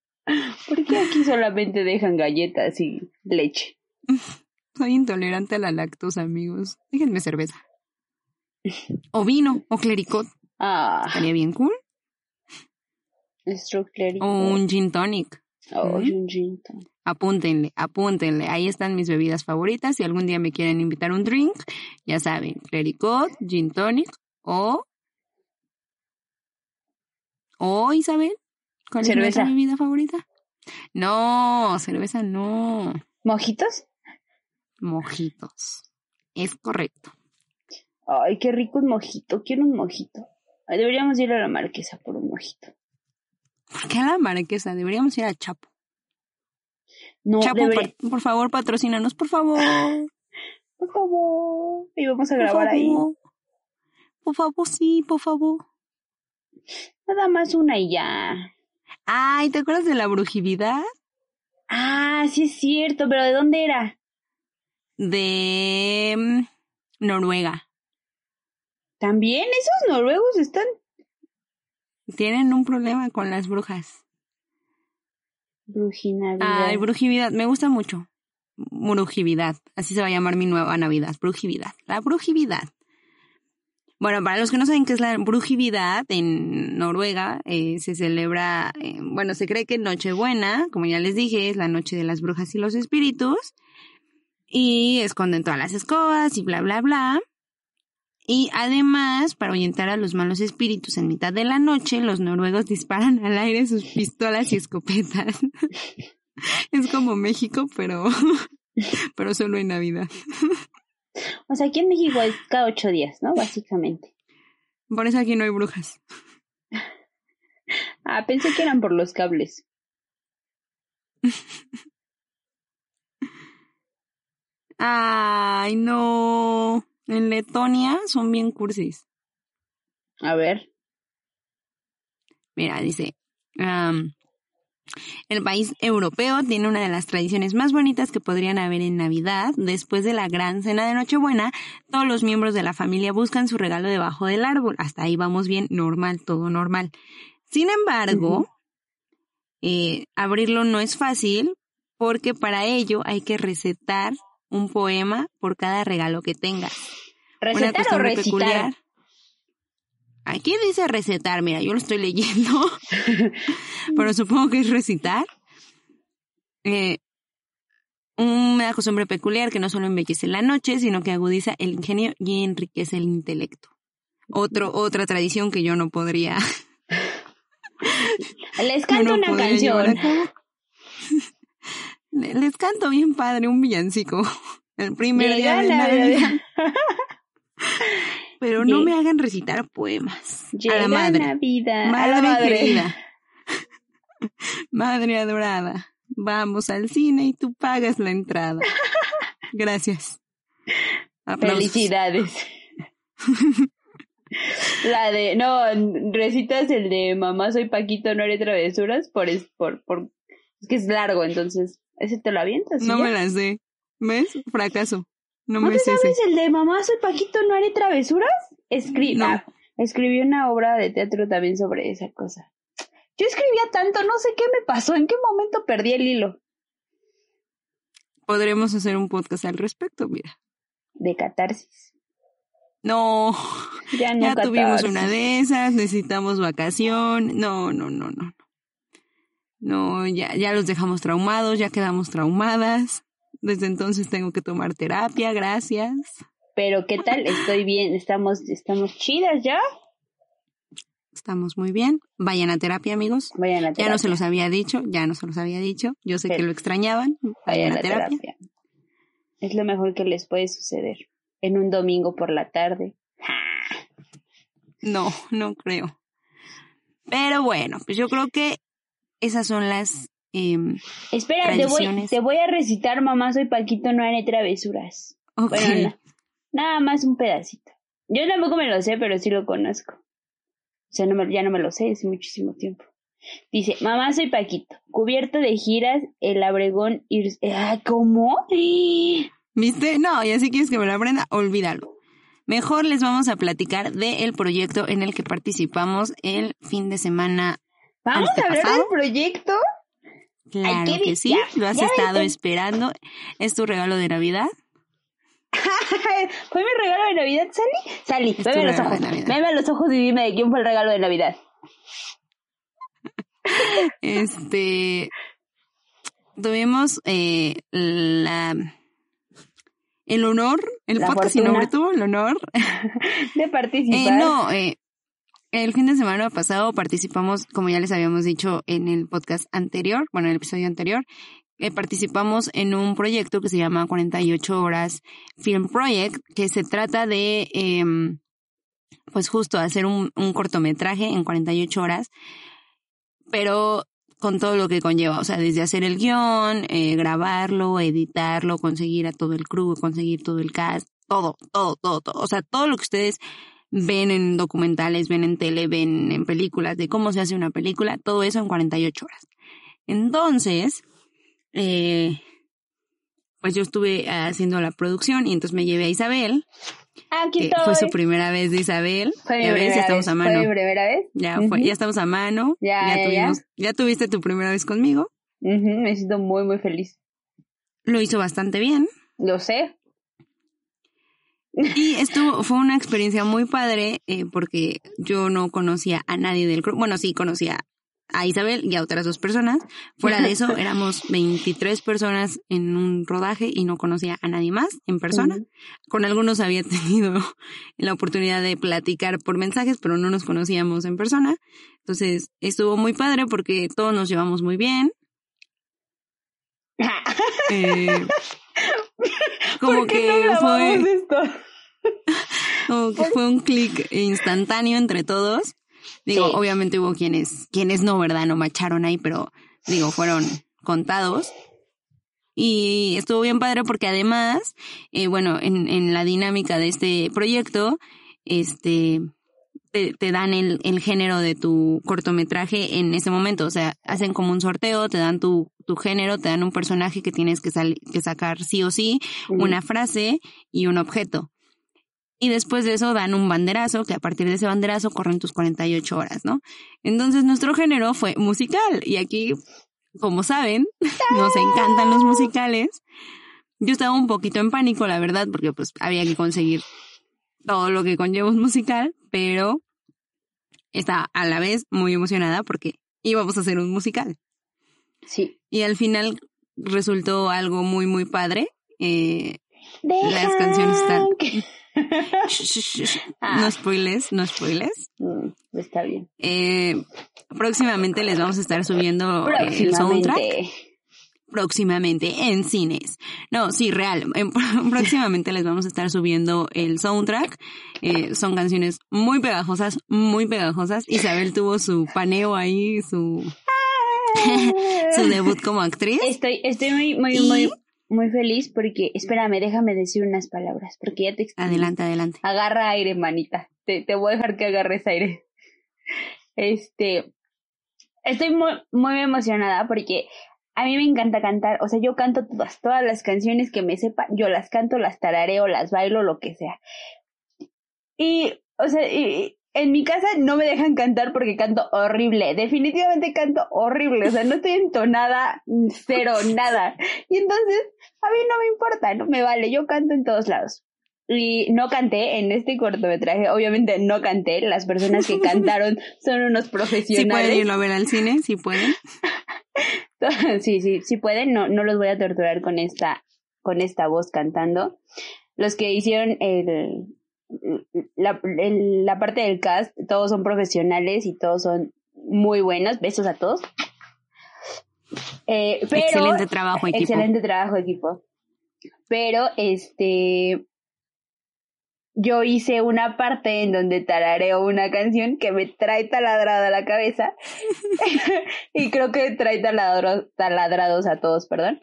Speaker 3: ¿Por qué aquí solamente dejan galletas y leche?
Speaker 1: Soy intolerante a la lactosa, amigos. Déjenme cerveza. O vino, o clericot.
Speaker 3: Ah,
Speaker 1: Estaría bien cool.
Speaker 3: nuestro.
Speaker 1: O un gin tonic.
Speaker 3: Oh,
Speaker 1: Mm.
Speaker 3: un gin tonic.
Speaker 1: Apúntenle, apúntenle. Ahí están mis bebidas favoritas. Si algún día me quieren invitar a un drink, ya saben, clericot, gin tonic o... O Isabel, ¿cuál es
Speaker 3: Cerveza.
Speaker 1: nuestra bebida favorita? No, cerveza no.
Speaker 3: ¿Mojitos?
Speaker 1: Mojitos. Es correcto.
Speaker 3: Ay, qué rico un mojito. Quiero un mojito. Deberíamos ir a la marquesa por un mojito.
Speaker 1: ¿Por qué a la marquesa? Deberíamos ir a Chapo.
Speaker 3: No,
Speaker 1: Chapo,
Speaker 3: debería-
Speaker 1: por, por favor, patrocínanos, por favor.
Speaker 3: Por favor. Y vamos a
Speaker 1: Por
Speaker 3: grabar ahí.
Speaker 1: Por favor, sí, por favor.
Speaker 3: Nada más una y ya.
Speaker 1: Ay, ¿te acuerdas de la brujividad?
Speaker 3: Ah, sí es cierto, pero ¿de dónde era?
Speaker 1: De mm, Noruega.
Speaker 3: También esos noruegos están.
Speaker 1: Tienen un problema con las brujas.
Speaker 3: Brujinavidad.
Speaker 1: Ay, brujividad, me gusta mucho. Brujividad, así se va a llamar mi nueva Navidad, brujividad. La brujividad. Bueno, para los que no saben qué es la brujividad, en Noruega eh, se celebra, eh, bueno, se cree que Nochebuena, como ya les dije, es la noche de las brujas y los espíritus, y esconden todas las escobas y bla, bla, bla. Y además, para ahuyentar a los malos espíritus en mitad de la noche, los noruegos disparan al aire sus pistolas y escopetas. Es como México, pero, pero solo en Navidad.
Speaker 3: O sea, aquí en México es cada ocho días, ¿no? Básicamente.
Speaker 1: Por eso aquí no hay brujas.
Speaker 3: Ah, pensé que eran por los cables.
Speaker 1: Ay, no. En Letonia son bien cursis.
Speaker 3: A ver.
Speaker 1: Mira, dice, el país europeo tiene una de las tradiciones más bonitas que podrían haber en Navidad. Después de la gran cena de Nochebuena, todos los miembros de la familia buscan su regalo debajo del árbol. Hasta ahí vamos bien, normal, todo normal. Sin embargo, eh, abrirlo no es fácil porque para ello hay que recetar un poema por cada regalo que tengas. Una
Speaker 3: ¿Recetar o recitar?
Speaker 1: peculiar. Aquí dice recetar, mira, yo lo estoy leyendo, pero supongo que es recitar. Eh, una costumbre peculiar que no solo embellece la noche, sino que agudiza el ingenio y enriquece el intelecto. Otro, otra tradición que yo no podría,
Speaker 3: Les canto
Speaker 1: no
Speaker 3: una canción.
Speaker 1: Les canto bien padre un villancico. El primer día
Speaker 3: Llega
Speaker 1: de
Speaker 3: Navidad.
Speaker 1: Pero no me hagan recitar poemas.
Speaker 3: Llega
Speaker 1: a la madre.
Speaker 3: Navidad. a
Speaker 1: Madre,
Speaker 3: la madre.
Speaker 1: querida. Madre adorada. Vamos al cine y tú pagas la entrada. Gracias. Aplausos.
Speaker 3: Felicidades. La de, no, recitas el de mamá soy Paquito, no haré travesuras, por, es, por, por, es que es largo, entonces, ¿ese te lo avientas?
Speaker 1: No
Speaker 3: ya?
Speaker 1: me la sé. ¿Ves? Fracaso. No,
Speaker 3: ¿No
Speaker 1: me
Speaker 3: te
Speaker 1: ese.
Speaker 3: sabes el de mamá soy Paquito, no haré travesuras? Escri
Speaker 1: No.
Speaker 3: ah, escribí una obra de teatro también sobre esa cosa. Yo escribía tanto, no sé qué me pasó, en qué momento perdí el hilo
Speaker 1: Podremos hacer un podcast al respecto, mira.
Speaker 3: de catarsis.
Speaker 1: No,
Speaker 3: Ya no
Speaker 1: ya tuvimos una de esas, necesitamos vacación. No, no, no, no. No, ya, ya los dejamos traumados, ya quedamos traumadas. Desde entonces tengo que tomar terapia, gracias.
Speaker 3: Pero qué tal, estoy bien, estamos, estamos chidas ya.
Speaker 1: Estamos muy bien. Vayan a terapia, amigos.
Speaker 3: Vayan a
Speaker 1: Ya
Speaker 3: terapia.
Speaker 1: no se los había dicho, ya no se los había dicho. Yo sé que lo extrañaban.
Speaker 3: Vayan a
Speaker 1: terapia.
Speaker 3: terapia. Es lo mejor que les puede suceder. En un domingo por la tarde.
Speaker 1: No, no creo. Pero bueno, pues yo creo que esas son las... em,
Speaker 3: Espera, te voy,
Speaker 1: Tradiciones.
Speaker 3: te voy a recitar Mamá soy Paquito, no haré travesuras. Bueno, na- nada más un pedacito. Yo tampoco me lo sé, pero sí lo conozco. O sea, no me- ya no me lo sé, hace muchísimo tiempo. Dice, mamá soy Paquito, cubierto de giras, el abregón ir... Ah, ¿Cómo?
Speaker 1: ¿Viste? No, y así quieres que me lo aprenda, olvídalo. Mejor les vamos a platicar del proyecto en el que participamos el fin de semana.
Speaker 3: ¿Vamos a hablar del proyecto?
Speaker 1: Claro que sí,
Speaker 3: ya,
Speaker 1: lo has estado esperando. ¿Es tu regalo de Navidad?
Speaker 3: ¿Fue mi regalo de Navidad, Sally? Sally, veme los ojos. Veme a los ojos y dime de quién fue el regalo de Navidad.
Speaker 1: Este, tuvimos eh, la, el honor, el
Speaker 3: La
Speaker 1: podcast sin nombre tuvo el honor.
Speaker 3: De participar.
Speaker 1: Eh, no, eh, el fin de semana pasado participamos, como ya les habíamos dicho en el podcast anterior, bueno, en el episodio anterior, eh, participamos en un proyecto que se llama 48 Horas Film Project, que se trata de, em, pues justo hacer un, cortometraje en 48 horas, pero con todo lo que conlleva, o sea, desde hacer el guion, eh, grabarlo, editarlo, conseguir a todo el crew, conseguir todo el cast, todo, todo, todo, todo, o sea, todo lo que ustedes ven en documentales, ven en tele, ven en películas de cómo se hace una película, todo eso en 48 horas. Entonces, eh, pues yo estuve haciendo la producción y entonces me llevé a Isabel.
Speaker 3: Aquí estoy.
Speaker 1: fue su primera vez de Isabel.
Speaker 3: Fue mi
Speaker 1: Ya ves, ya estamos
Speaker 3: vez.
Speaker 1: a mano.
Speaker 3: Fue mi primera vez.
Speaker 1: Ya, fue, ya estamos a mano.
Speaker 3: Ya, ya, ya.
Speaker 1: tuvimos, ya tuviste tu primera vez conmigo.
Speaker 3: Me siento muy, muy feliz.
Speaker 1: Lo hizo bastante bien.
Speaker 3: Lo sé.
Speaker 1: Y estuvo, fue una experiencia muy padre eh, porque yo no conocía a nadie del grupo. Bueno, sí conocía a Isabel y a otras dos personas. Fuera de eso, éramos 23 personas en un rodaje y no conocía a nadie más en persona. Con algunos había tenido la oportunidad de platicar por mensajes, pero no nos conocíamos en persona. Entonces, estuvo muy padre porque todos nos llevamos muy bien. Eh, como
Speaker 3: ¿Por qué
Speaker 1: que
Speaker 3: no
Speaker 1: fue,
Speaker 3: esto?
Speaker 1: como que fue un clic instantáneo entre todos. Digo,
Speaker 3: Sí.
Speaker 1: obviamente hubo quienes, quienes no, ¿verdad? No macharon ahí, pero digo, fueron contados. Y estuvo bien padre porque además, eh, bueno, en, en la dinámica de este proyecto, este, te, te dan el, el género de tu cortometraje en ese momento. O sea, hacen como un sorteo, te dan tu, tu género, te dan un personaje que tienes que, sal- que sacar sí o sí, una frase y un objeto. Y después de eso dan un banderazo, que a partir de ese banderazo corren tus 48 horas, ¿no? Entonces nuestro género fue musical. Y aquí, como saben, nos encantan los musicales. Yo estaba un poquito en pánico, la verdad, porque pues había que conseguir todo lo que conlleva un musical, pero estaba a la vez muy emocionada porque íbamos a hacer un musical.
Speaker 3: Sí.
Speaker 1: Y al final resultó algo muy, muy padre. Eh,
Speaker 3: Las
Speaker 1: canciones están-
Speaker 3: Ah.
Speaker 1: No spoilers, no spoilers.
Speaker 3: Mm, Está bien.
Speaker 1: Eh, próximamente les vamos a estar subiendo el soundtrack.
Speaker 3: Próximamente.
Speaker 1: En cines. No, sí, real. En- próximamente les vamos a estar subiendo el soundtrack. Eh, son canciones muy pegajosas, muy pegajosas. Isabel tuvo su paneo ahí, su, su debut como actriz.
Speaker 3: Estoy, estoy muy, muy,
Speaker 1: Y-
Speaker 3: muy, muy feliz porque, espérame, déjame decir unas palabras, porque ya te expliqué.
Speaker 1: Adelante, adelante.
Speaker 3: Agarra aire, manita. Te, te voy a dejar que agarres aire. Este, estoy muy, muy emocionada porque a mí me encanta cantar. O sea, yo canto todas, todas las canciones que me sepa, yo las canto, las tarareo, las bailo, lo que sea. Y, o sea, y- en mi casa no me dejan cantar porque canto horrible. Definitivamente canto horrible. O sea, no estoy entonada, cero, nada. Y entonces, a mí no me importa, no me vale. Yo canto en todos lados. Y no canté en este cortometraje, obviamente no canté, las personas que cantaron son unos
Speaker 1: Si pueden
Speaker 3: profesionales.
Speaker 1: irlo a ver al cine, si pueden.
Speaker 3: Sí, sí, sí pueden, no, no los voy a torturar con esta, con esta voz cantando. Los que hicieron el, la, el- la parte del cast, todos son profesionales y todos son muy buenos. Besos a todos. Eh, pero,
Speaker 1: Excelente trabajo, equipo.
Speaker 3: Excelente trabajo, equipo. Pero, este, yo hice una parte en donde tarareo una canción que me trae taladrada la cabeza. y creo que trae taladro- taladrados a todos, perdón.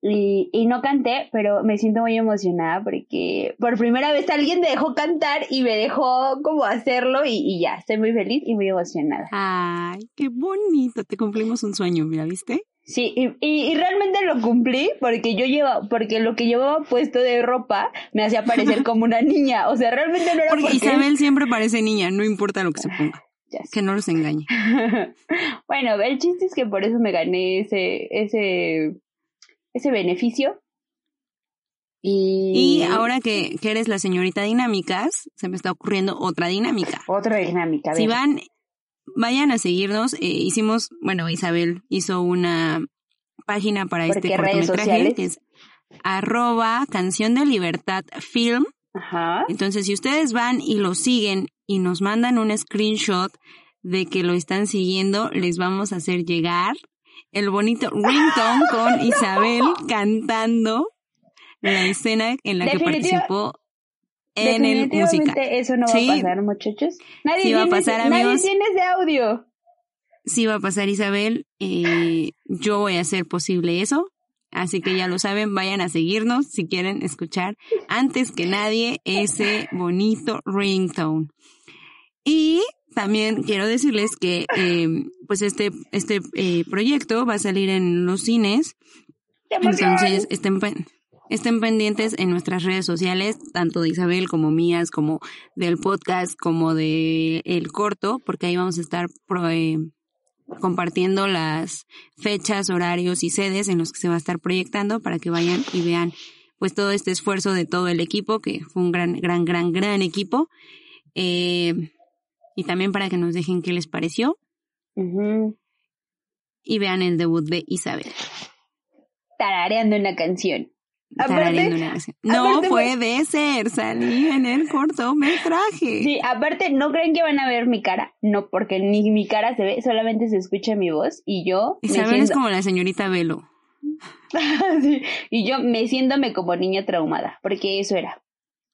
Speaker 3: Y, y no canté, pero me siento muy emocionada porque por primera vez alguien me dejó cantar y me dejó como hacerlo y, y ya, estoy muy feliz y muy emocionada.
Speaker 1: Ay, qué bonito. Te cumplimos un sueño, mira, ¿viste?
Speaker 3: Sí, y, y, y realmente lo cumplí porque yo llevaba, porque lo que llevaba puesto de ropa me hacía parecer como una niña. O sea, realmente no era
Speaker 1: Porque
Speaker 3: porque...
Speaker 1: Isabel siempre parece niña, no importa lo que se ponga.
Speaker 3: Ya sé.
Speaker 1: Que no los engañe.
Speaker 3: bueno, el chiste es que por eso me gané ese, ese, ese beneficio. Y,
Speaker 1: Y ahora que, que eres la señorita dinámicas, se me está ocurriendo otra dinámica.
Speaker 3: Otra dinámica.
Speaker 1: Si van, vayan a seguirnos. eh, hicimos, bueno, Isabel hizo una página para
Speaker 3: ¿Por
Speaker 1: este cortometraje que es arroba canción de libertad film
Speaker 3: Ajá.
Speaker 1: Entonces, si ustedes van y lo siguen y nos mandan un screenshot de que lo están siguiendo, les vamos a hacer llegar el bonito ringtone con Isabel cantando la escena en la que participó en el.
Speaker 3: Definitivamente eso no va
Speaker 1: Sí.
Speaker 3: a pasar, muchachos. Nadie,
Speaker 1: Sí va a
Speaker 3: tiene,
Speaker 1: pasar,
Speaker 3: ese- nadie
Speaker 1: amigos.
Speaker 3: tiene ese audio.
Speaker 1: Sí va a pasar Isabel, eh, yo voy a hacer posible eso, así que ya lo saben, vayan a seguirnos si quieren escuchar antes que nadie ese bonito ringtone. Y también quiero decirles que eh, pues este, este eh, proyecto va a salir en los cines, entonces estén, estén pendientes en nuestras redes sociales, tanto de Isabel como mías, como del podcast, como de el corto, porque ahí vamos a estar pro- eh, compartiendo las fechas, horarios y sedes en los que se va a estar proyectando para que vayan y vean pues todo este esfuerzo de todo el equipo, que fue un gran, gran, gran, gran equipo. Eh, y también para que nos dejen qué les pareció y vean el debut de Isabel.
Speaker 3: Tarareando una canción. Aparte-
Speaker 1: una. No
Speaker 3: aparte fue-
Speaker 1: puede ser, salí en el cortometraje.
Speaker 3: Sí, aparte, no creen que van a ver mi cara. No, porque ni mi cara se ve, solamente se escucha mi voz y yo me
Speaker 1: Isabel es como la señorita Velo.
Speaker 3: Sí, y yo me siéndome como niña traumada, porque eso era.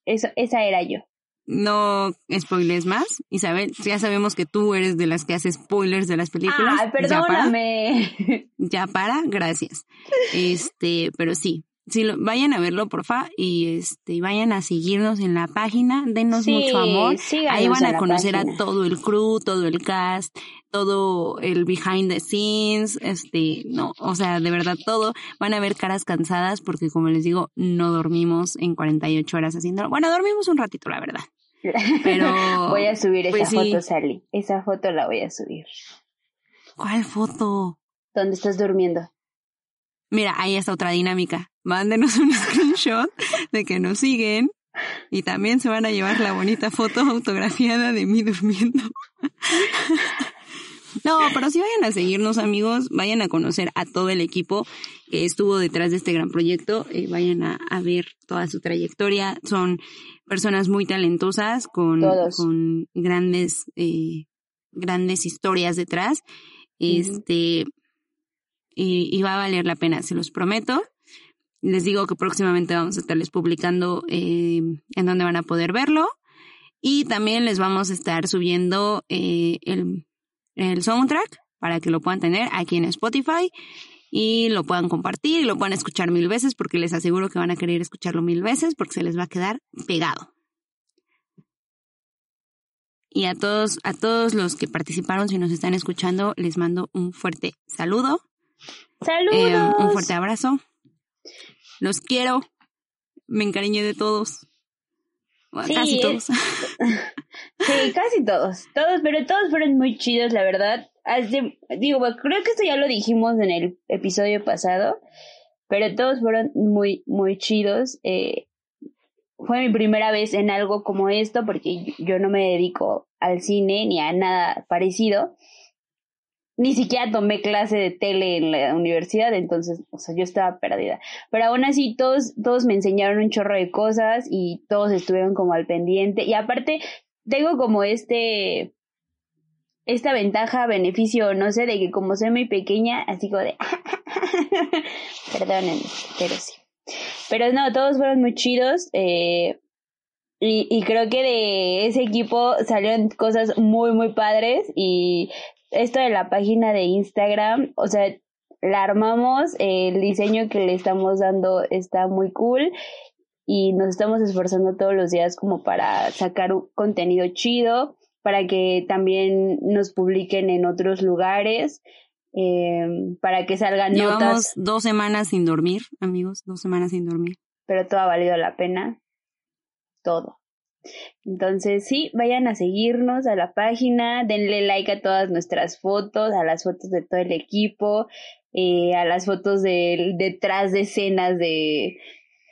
Speaker 3: Eso, esa era yo.
Speaker 1: No spoilers más. Isabel, ya sabemos que tú eres de las que hace spoilers de las películas.
Speaker 3: Ay,
Speaker 1: Ya para,
Speaker 3: perdóname.
Speaker 1: ya para, gracias. Este, pero sí. Sí, lo- vayan a verlo, porfa, y este, vayan a seguirnos en la página, denos
Speaker 3: Sí,
Speaker 1: mucho amor. Ahí van a conocer
Speaker 3: página.
Speaker 1: a todo el crew, todo el cast, todo el behind the scenes, este, no, o sea, de verdad todo. Van a ver caras cansadas porque como les digo, no dormimos en 48 horas haciéndolo. Bueno, dormimos un ratito, la verdad. Pero
Speaker 3: Voy a subir esa
Speaker 1: pues sí.
Speaker 3: foto, Sally. Esa foto la voy a subir.
Speaker 1: ¿Cuál foto?
Speaker 3: ¿Dónde estás durmiendo?
Speaker 1: Mira, ahí está otra dinámica. Mándenos un screenshot de que nos siguen y también se van a llevar la bonita foto autografiada de mí durmiendo. No, pero si vayan a seguirnos amigos, vayan a conocer a todo el equipo que estuvo detrás de este gran proyecto, eh, vayan a, a ver toda su trayectoria, son personas muy talentosas con grandes, eh, grandes historias detrás, este, y, y va a valer la pena, se los prometo. Les digo que próximamente vamos a estarles publicando eh, en donde van a poder verlo. Y también les vamos a estar subiendo eh, el, el soundtrack para que lo puedan tener aquí en Spotify y lo puedan compartir y lo puedan escuchar mil veces porque les aseguro que van a querer escucharlo mil veces porque se les va a quedar pegado. Y a todos, a todos los que participaron, si nos están escuchando, les mando un fuerte saludo.
Speaker 3: ¡Saludos!
Speaker 1: Eh, un fuerte abrazo. Los quiero. Me encariñé de todos. Bueno,
Speaker 3: Sí,
Speaker 1: casi todos.
Speaker 3: Sí, casi todos. Todos, pero todos fueron muy chidos, la verdad. Así- digo, bueno, creo que esto ya lo dijimos en el episodio pasado, pero todos fueron muy, muy chidos. Eh, fue mi primera vez en algo como esto, porque yo no me dedico al cine ni a nada parecido. Ni siquiera tomé clase de tele en la universidad, entonces, o sea, yo estaba perdida. Pero aún así, todos, todos me enseñaron un chorro de cosas y todos estuvieron como al pendiente. Y aparte, tengo como este, esta ventaja, beneficio, no sé, de que como soy muy pequeña, así como de, perdónenme, pero sí. Pero no, todos fueron muy chidos, eh, y, y creo que de ese equipo salieron cosas muy, muy padres, y esto de la página de Instagram, o sea, la armamos, el diseño que le estamos dando está muy cool, y nos estamos esforzando todos los días como para sacar un contenido chido, para que también nos publiquen en otros lugares, eh, para que salgan
Speaker 1: Llevamos
Speaker 3: notas,
Speaker 1: dos semanas sin dormir, amigos, dos semanas sin dormir.
Speaker 3: pero todo ha valido la pena, todo. Entonces, sí, vayan a seguirnos a la página, denle like a todas nuestras fotos, a las fotos de todo el equipo, eh, a las fotos del detrás de escenas de,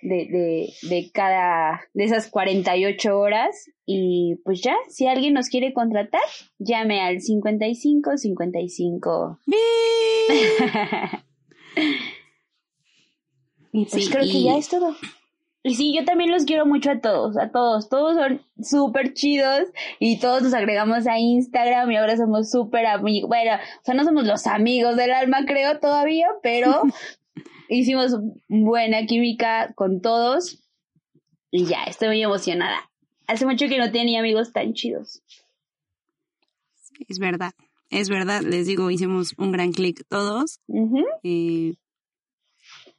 Speaker 3: de, de, de cada, de esas 48 horas. Y pues ya, si alguien nos quiere contratar, llame al 55 55. y pues
Speaker 1: Sí,
Speaker 3: creo que ya es todo. Y sí, yo también los quiero mucho a todos, a todos. Todos son súper chidos y todos nos agregamos a Instagram y ahora somos súper amigos. Bueno, o sea, no somos los amigos del alma, creo, todavía, pero hicimos buena química con todos y ya, estoy muy emocionada. Hace mucho que no tenía amigos tan chidos.
Speaker 1: Es verdad, es verdad, les digo, hicimos un gran clic todos. Eh,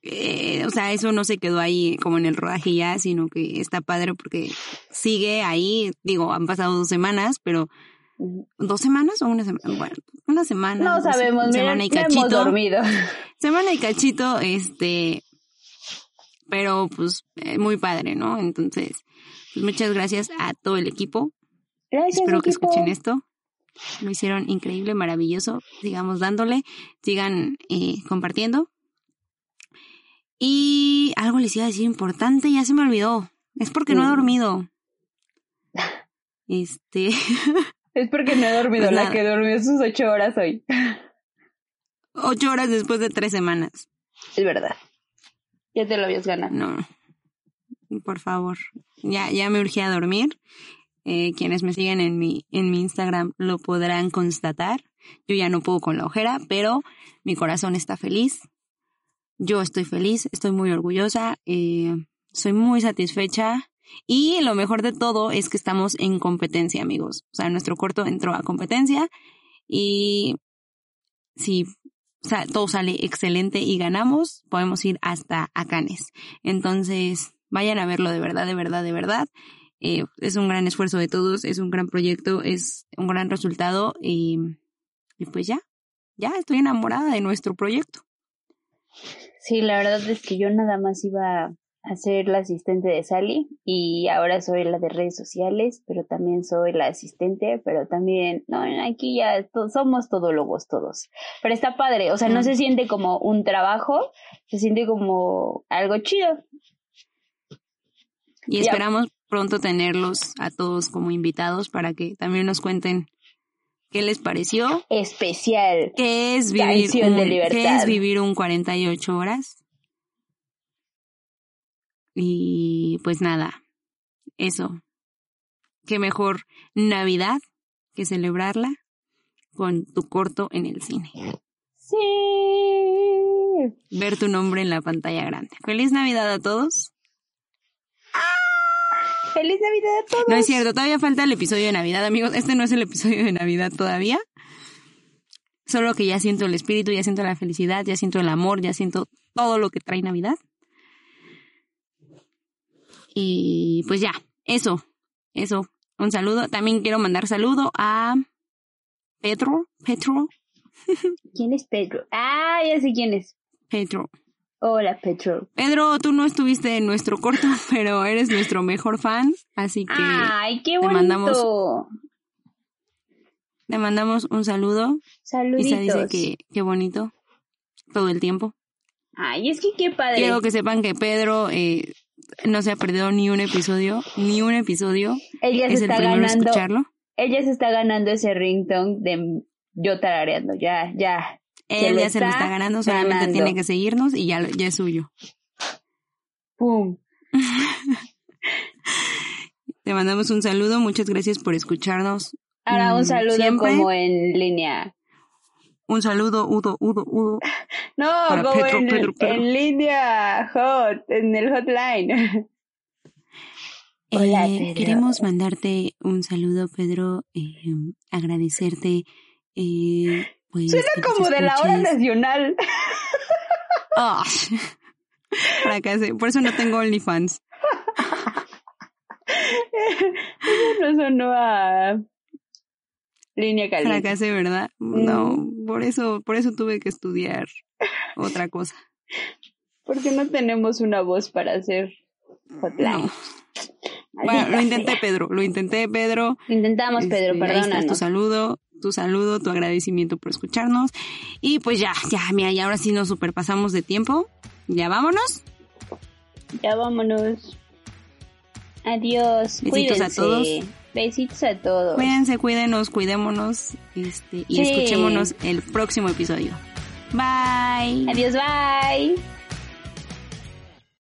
Speaker 1: eh, o sea, eso no se quedó ahí como en el rodaje ya, sino que está padre porque sigue ahí, digo, han pasado dos semanas, pero dos semanas o una semana, bueno, una semana.
Speaker 3: No
Speaker 1: dos-
Speaker 3: sabemos, miren,
Speaker 1: semana y
Speaker 3: no hemos
Speaker 1: cachito,
Speaker 3: dormido.
Speaker 1: semana y cachito, este, pero pues eh, muy padre, ¿no? Entonces, pues muchas gracias a todo el equipo.
Speaker 3: Gracias,
Speaker 1: Espero que
Speaker 3: equipo.
Speaker 1: escuchen esto. Lo hicieron increíble, maravilloso. Sigamos dándole, sigan eh, compartiendo. Y algo les iba a decir importante, ya se me olvidó. Es porque no he dormido. Este,
Speaker 3: Es porque no he dormido,
Speaker 1: Pues
Speaker 3: la que durmió sus ocho horas hoy.
Speaker 1: ocho horas después de tres semanas.
Speaker 3: Es verdad. Ya te lo habías ganado.
Speaker 1: No, por favor. Ya, ya me urgía a dormir. Eh, quienes me siguen en mi, en mi Instagram lo podrán constatar. Yo ya no puedo con la ojera, pero mi corazón está feliz. Yo estoy feliz, estoy muy orgullosa, eh, soy muy satisfecha. Y lo mejor de todo es que estamos en competencia, amigos. O sea, nuestro corto entró a competencia y si todo sale excelente y ganamos, podemos ir hasta a Cannes. Entonces, vayan a verlo de verdad, de verdad, de verdad. Eh, es un gran esfuerzo de todos, es un gran proyecto, es un gran resultado y, y pues ya, ya estoy enamorada de nuestro proyecto.
Speaker 3: Sí, la verdad es que yo nada más iba a ser la asistente de Sally y ahora soy la de redes sociales, pero también soy la asistente, pero también, no, aquí ya to- somos todólogos todos. Pero está padre, o sea, no se siente como un trabajo, se siente como algo chido.
Speaker 1: Y
Speaker 3: Ya.
Speaker 1: esperamos pronto tenerlos a todos como invitados para que también nos cuenten qué les pareció,
Speaker 3: Especial.
Speaker 1: qué es vivir,
Speaker 3: Canción de
Speaker 1: un,
Speaker 3: libertad.
Speaker 1: qué es vivir un 48 horas. Y pues nada, eso. Qué mejor Navidad que celebrarla con tu corto en el cine.
Speaker 3: Sí.
Speaker 1: Ver tu nombre en la pantalla grande. Feliz Navidad a todos.
Speaker 3: Feliz Navidad a todos.
Speaker 1: No es cierto, todavía falta el episodio de Navidad, amigos. Este no es el episodio de Navidad todavía. Solo que ya siento el espíritu, ya siento la felicidad, ya siento el amor, ya siento todo lo que trae Navidad. Y pues ya, eso, eso. Un saludo. También quiero mandar saludo a Pedro, Petro,
Speaker 3: ¿Quién es Pedro? Ah, ya sé quién es.
Speaker 1: Pedro.
Speaker 3: Hola, Pedro.
Speaker 1: Pedro, tú no estuviste en nuestro corto, pero eres nuestro mejor fan, así que
Speaker 3: Ay, qué
Speaker 1: te
Speaker 3: bonito.
Speaker 1: mandamos te mandamos un saludo.
Speaker 3: Saluditos.
Speaker 1: Isa dice que qué bonito todo el tiempo.
Speaker 3: Ay, es que qué padre.
Speaker 1: Quiero que sepan que Pedro eh, no se ha perdido ni un episodio, ni un episodio.
Speaker 3: ella se
Speaker 1: Es el
Speaker 3: está
Speaker 1: primero en
Speaker 3: ganando.
Speaker 1: escucharlo.
Speaker 3: Ella se está ganando ese ringtone de yo tarareando. Ya, ya.
Speaker 1: Él ya se lo
Speaker 3: está
Speaker 1: ganando, solamente
Speaker 3: ganando.
Speaker 1: tiene que seguirnos y ya, ya es suyo.
Speaker 3: Pum.
Speaker 1: Te mandamos un saludo, muchas gracias por escucharnos.
Speaker 3: Ahora un
Speaker 1: Mm,
Speaker 3: saludo
Speaker 1: siempre.
Speaker 3: como en línea.
Speaker 1: Un saludo, Udo, Udo, Udo.
Speaker 3: No, como
Speaker 1: Pedro,
Speaker 3: en,
Speaker 1: Pedro, Pedro.
Speaker 3: en línea hot, en el hotline. Hola,
Speaker 1: Eh,
Speaker 3: Pedro.
Speaker 1: Queremos mandarte un saludo, Pedro, eh, agradecerte. Eh,
Speaker 3: Suena
Speaker 1: que
Speaker 3: como de la hora
Speaker 1: escuches.
Speaker 3: nacional.
Speaker 1: Fracasé. Por eso no tengo OnlyFans.
Speaker 3: Eso no sonó a línea caliente.
Speaker 1: Fracasé, ¿verdad? No, por eso, por eso tuve que estudiar otra cosa.
Speaker 3: Porque no tenemos una voz para hacer hotline.
Speaker 1: No. Bueno, lo intenté, Pedro. Lo intenté, Pedro.
Speaker 3: Intentamos, Pedro,
Speaker 1: Este, ahí está tu
Speaker 3: perdónanos.
Speaker 1: saludo, tu saludo, tu agradecimiento por escucharnos. Y pues ya, ya, mira, y ahora sí nos superpasamos de tiempo. Ya vámonos.
Speaker 3: Ya vámonos. Adiós.
Speaker 1: Besitos
Speaker 3: Cuídense.
Speaker 1: a todos.
Speaker 3: Besitos a todos.
Speaker 1: Cuídense, cuídenos, cuidémonos. Este, y
Speaker 3: Sí.
Speaker 1: escuchémonos el próximo episodio. Bye.
Speaker 3: Adiós, bye.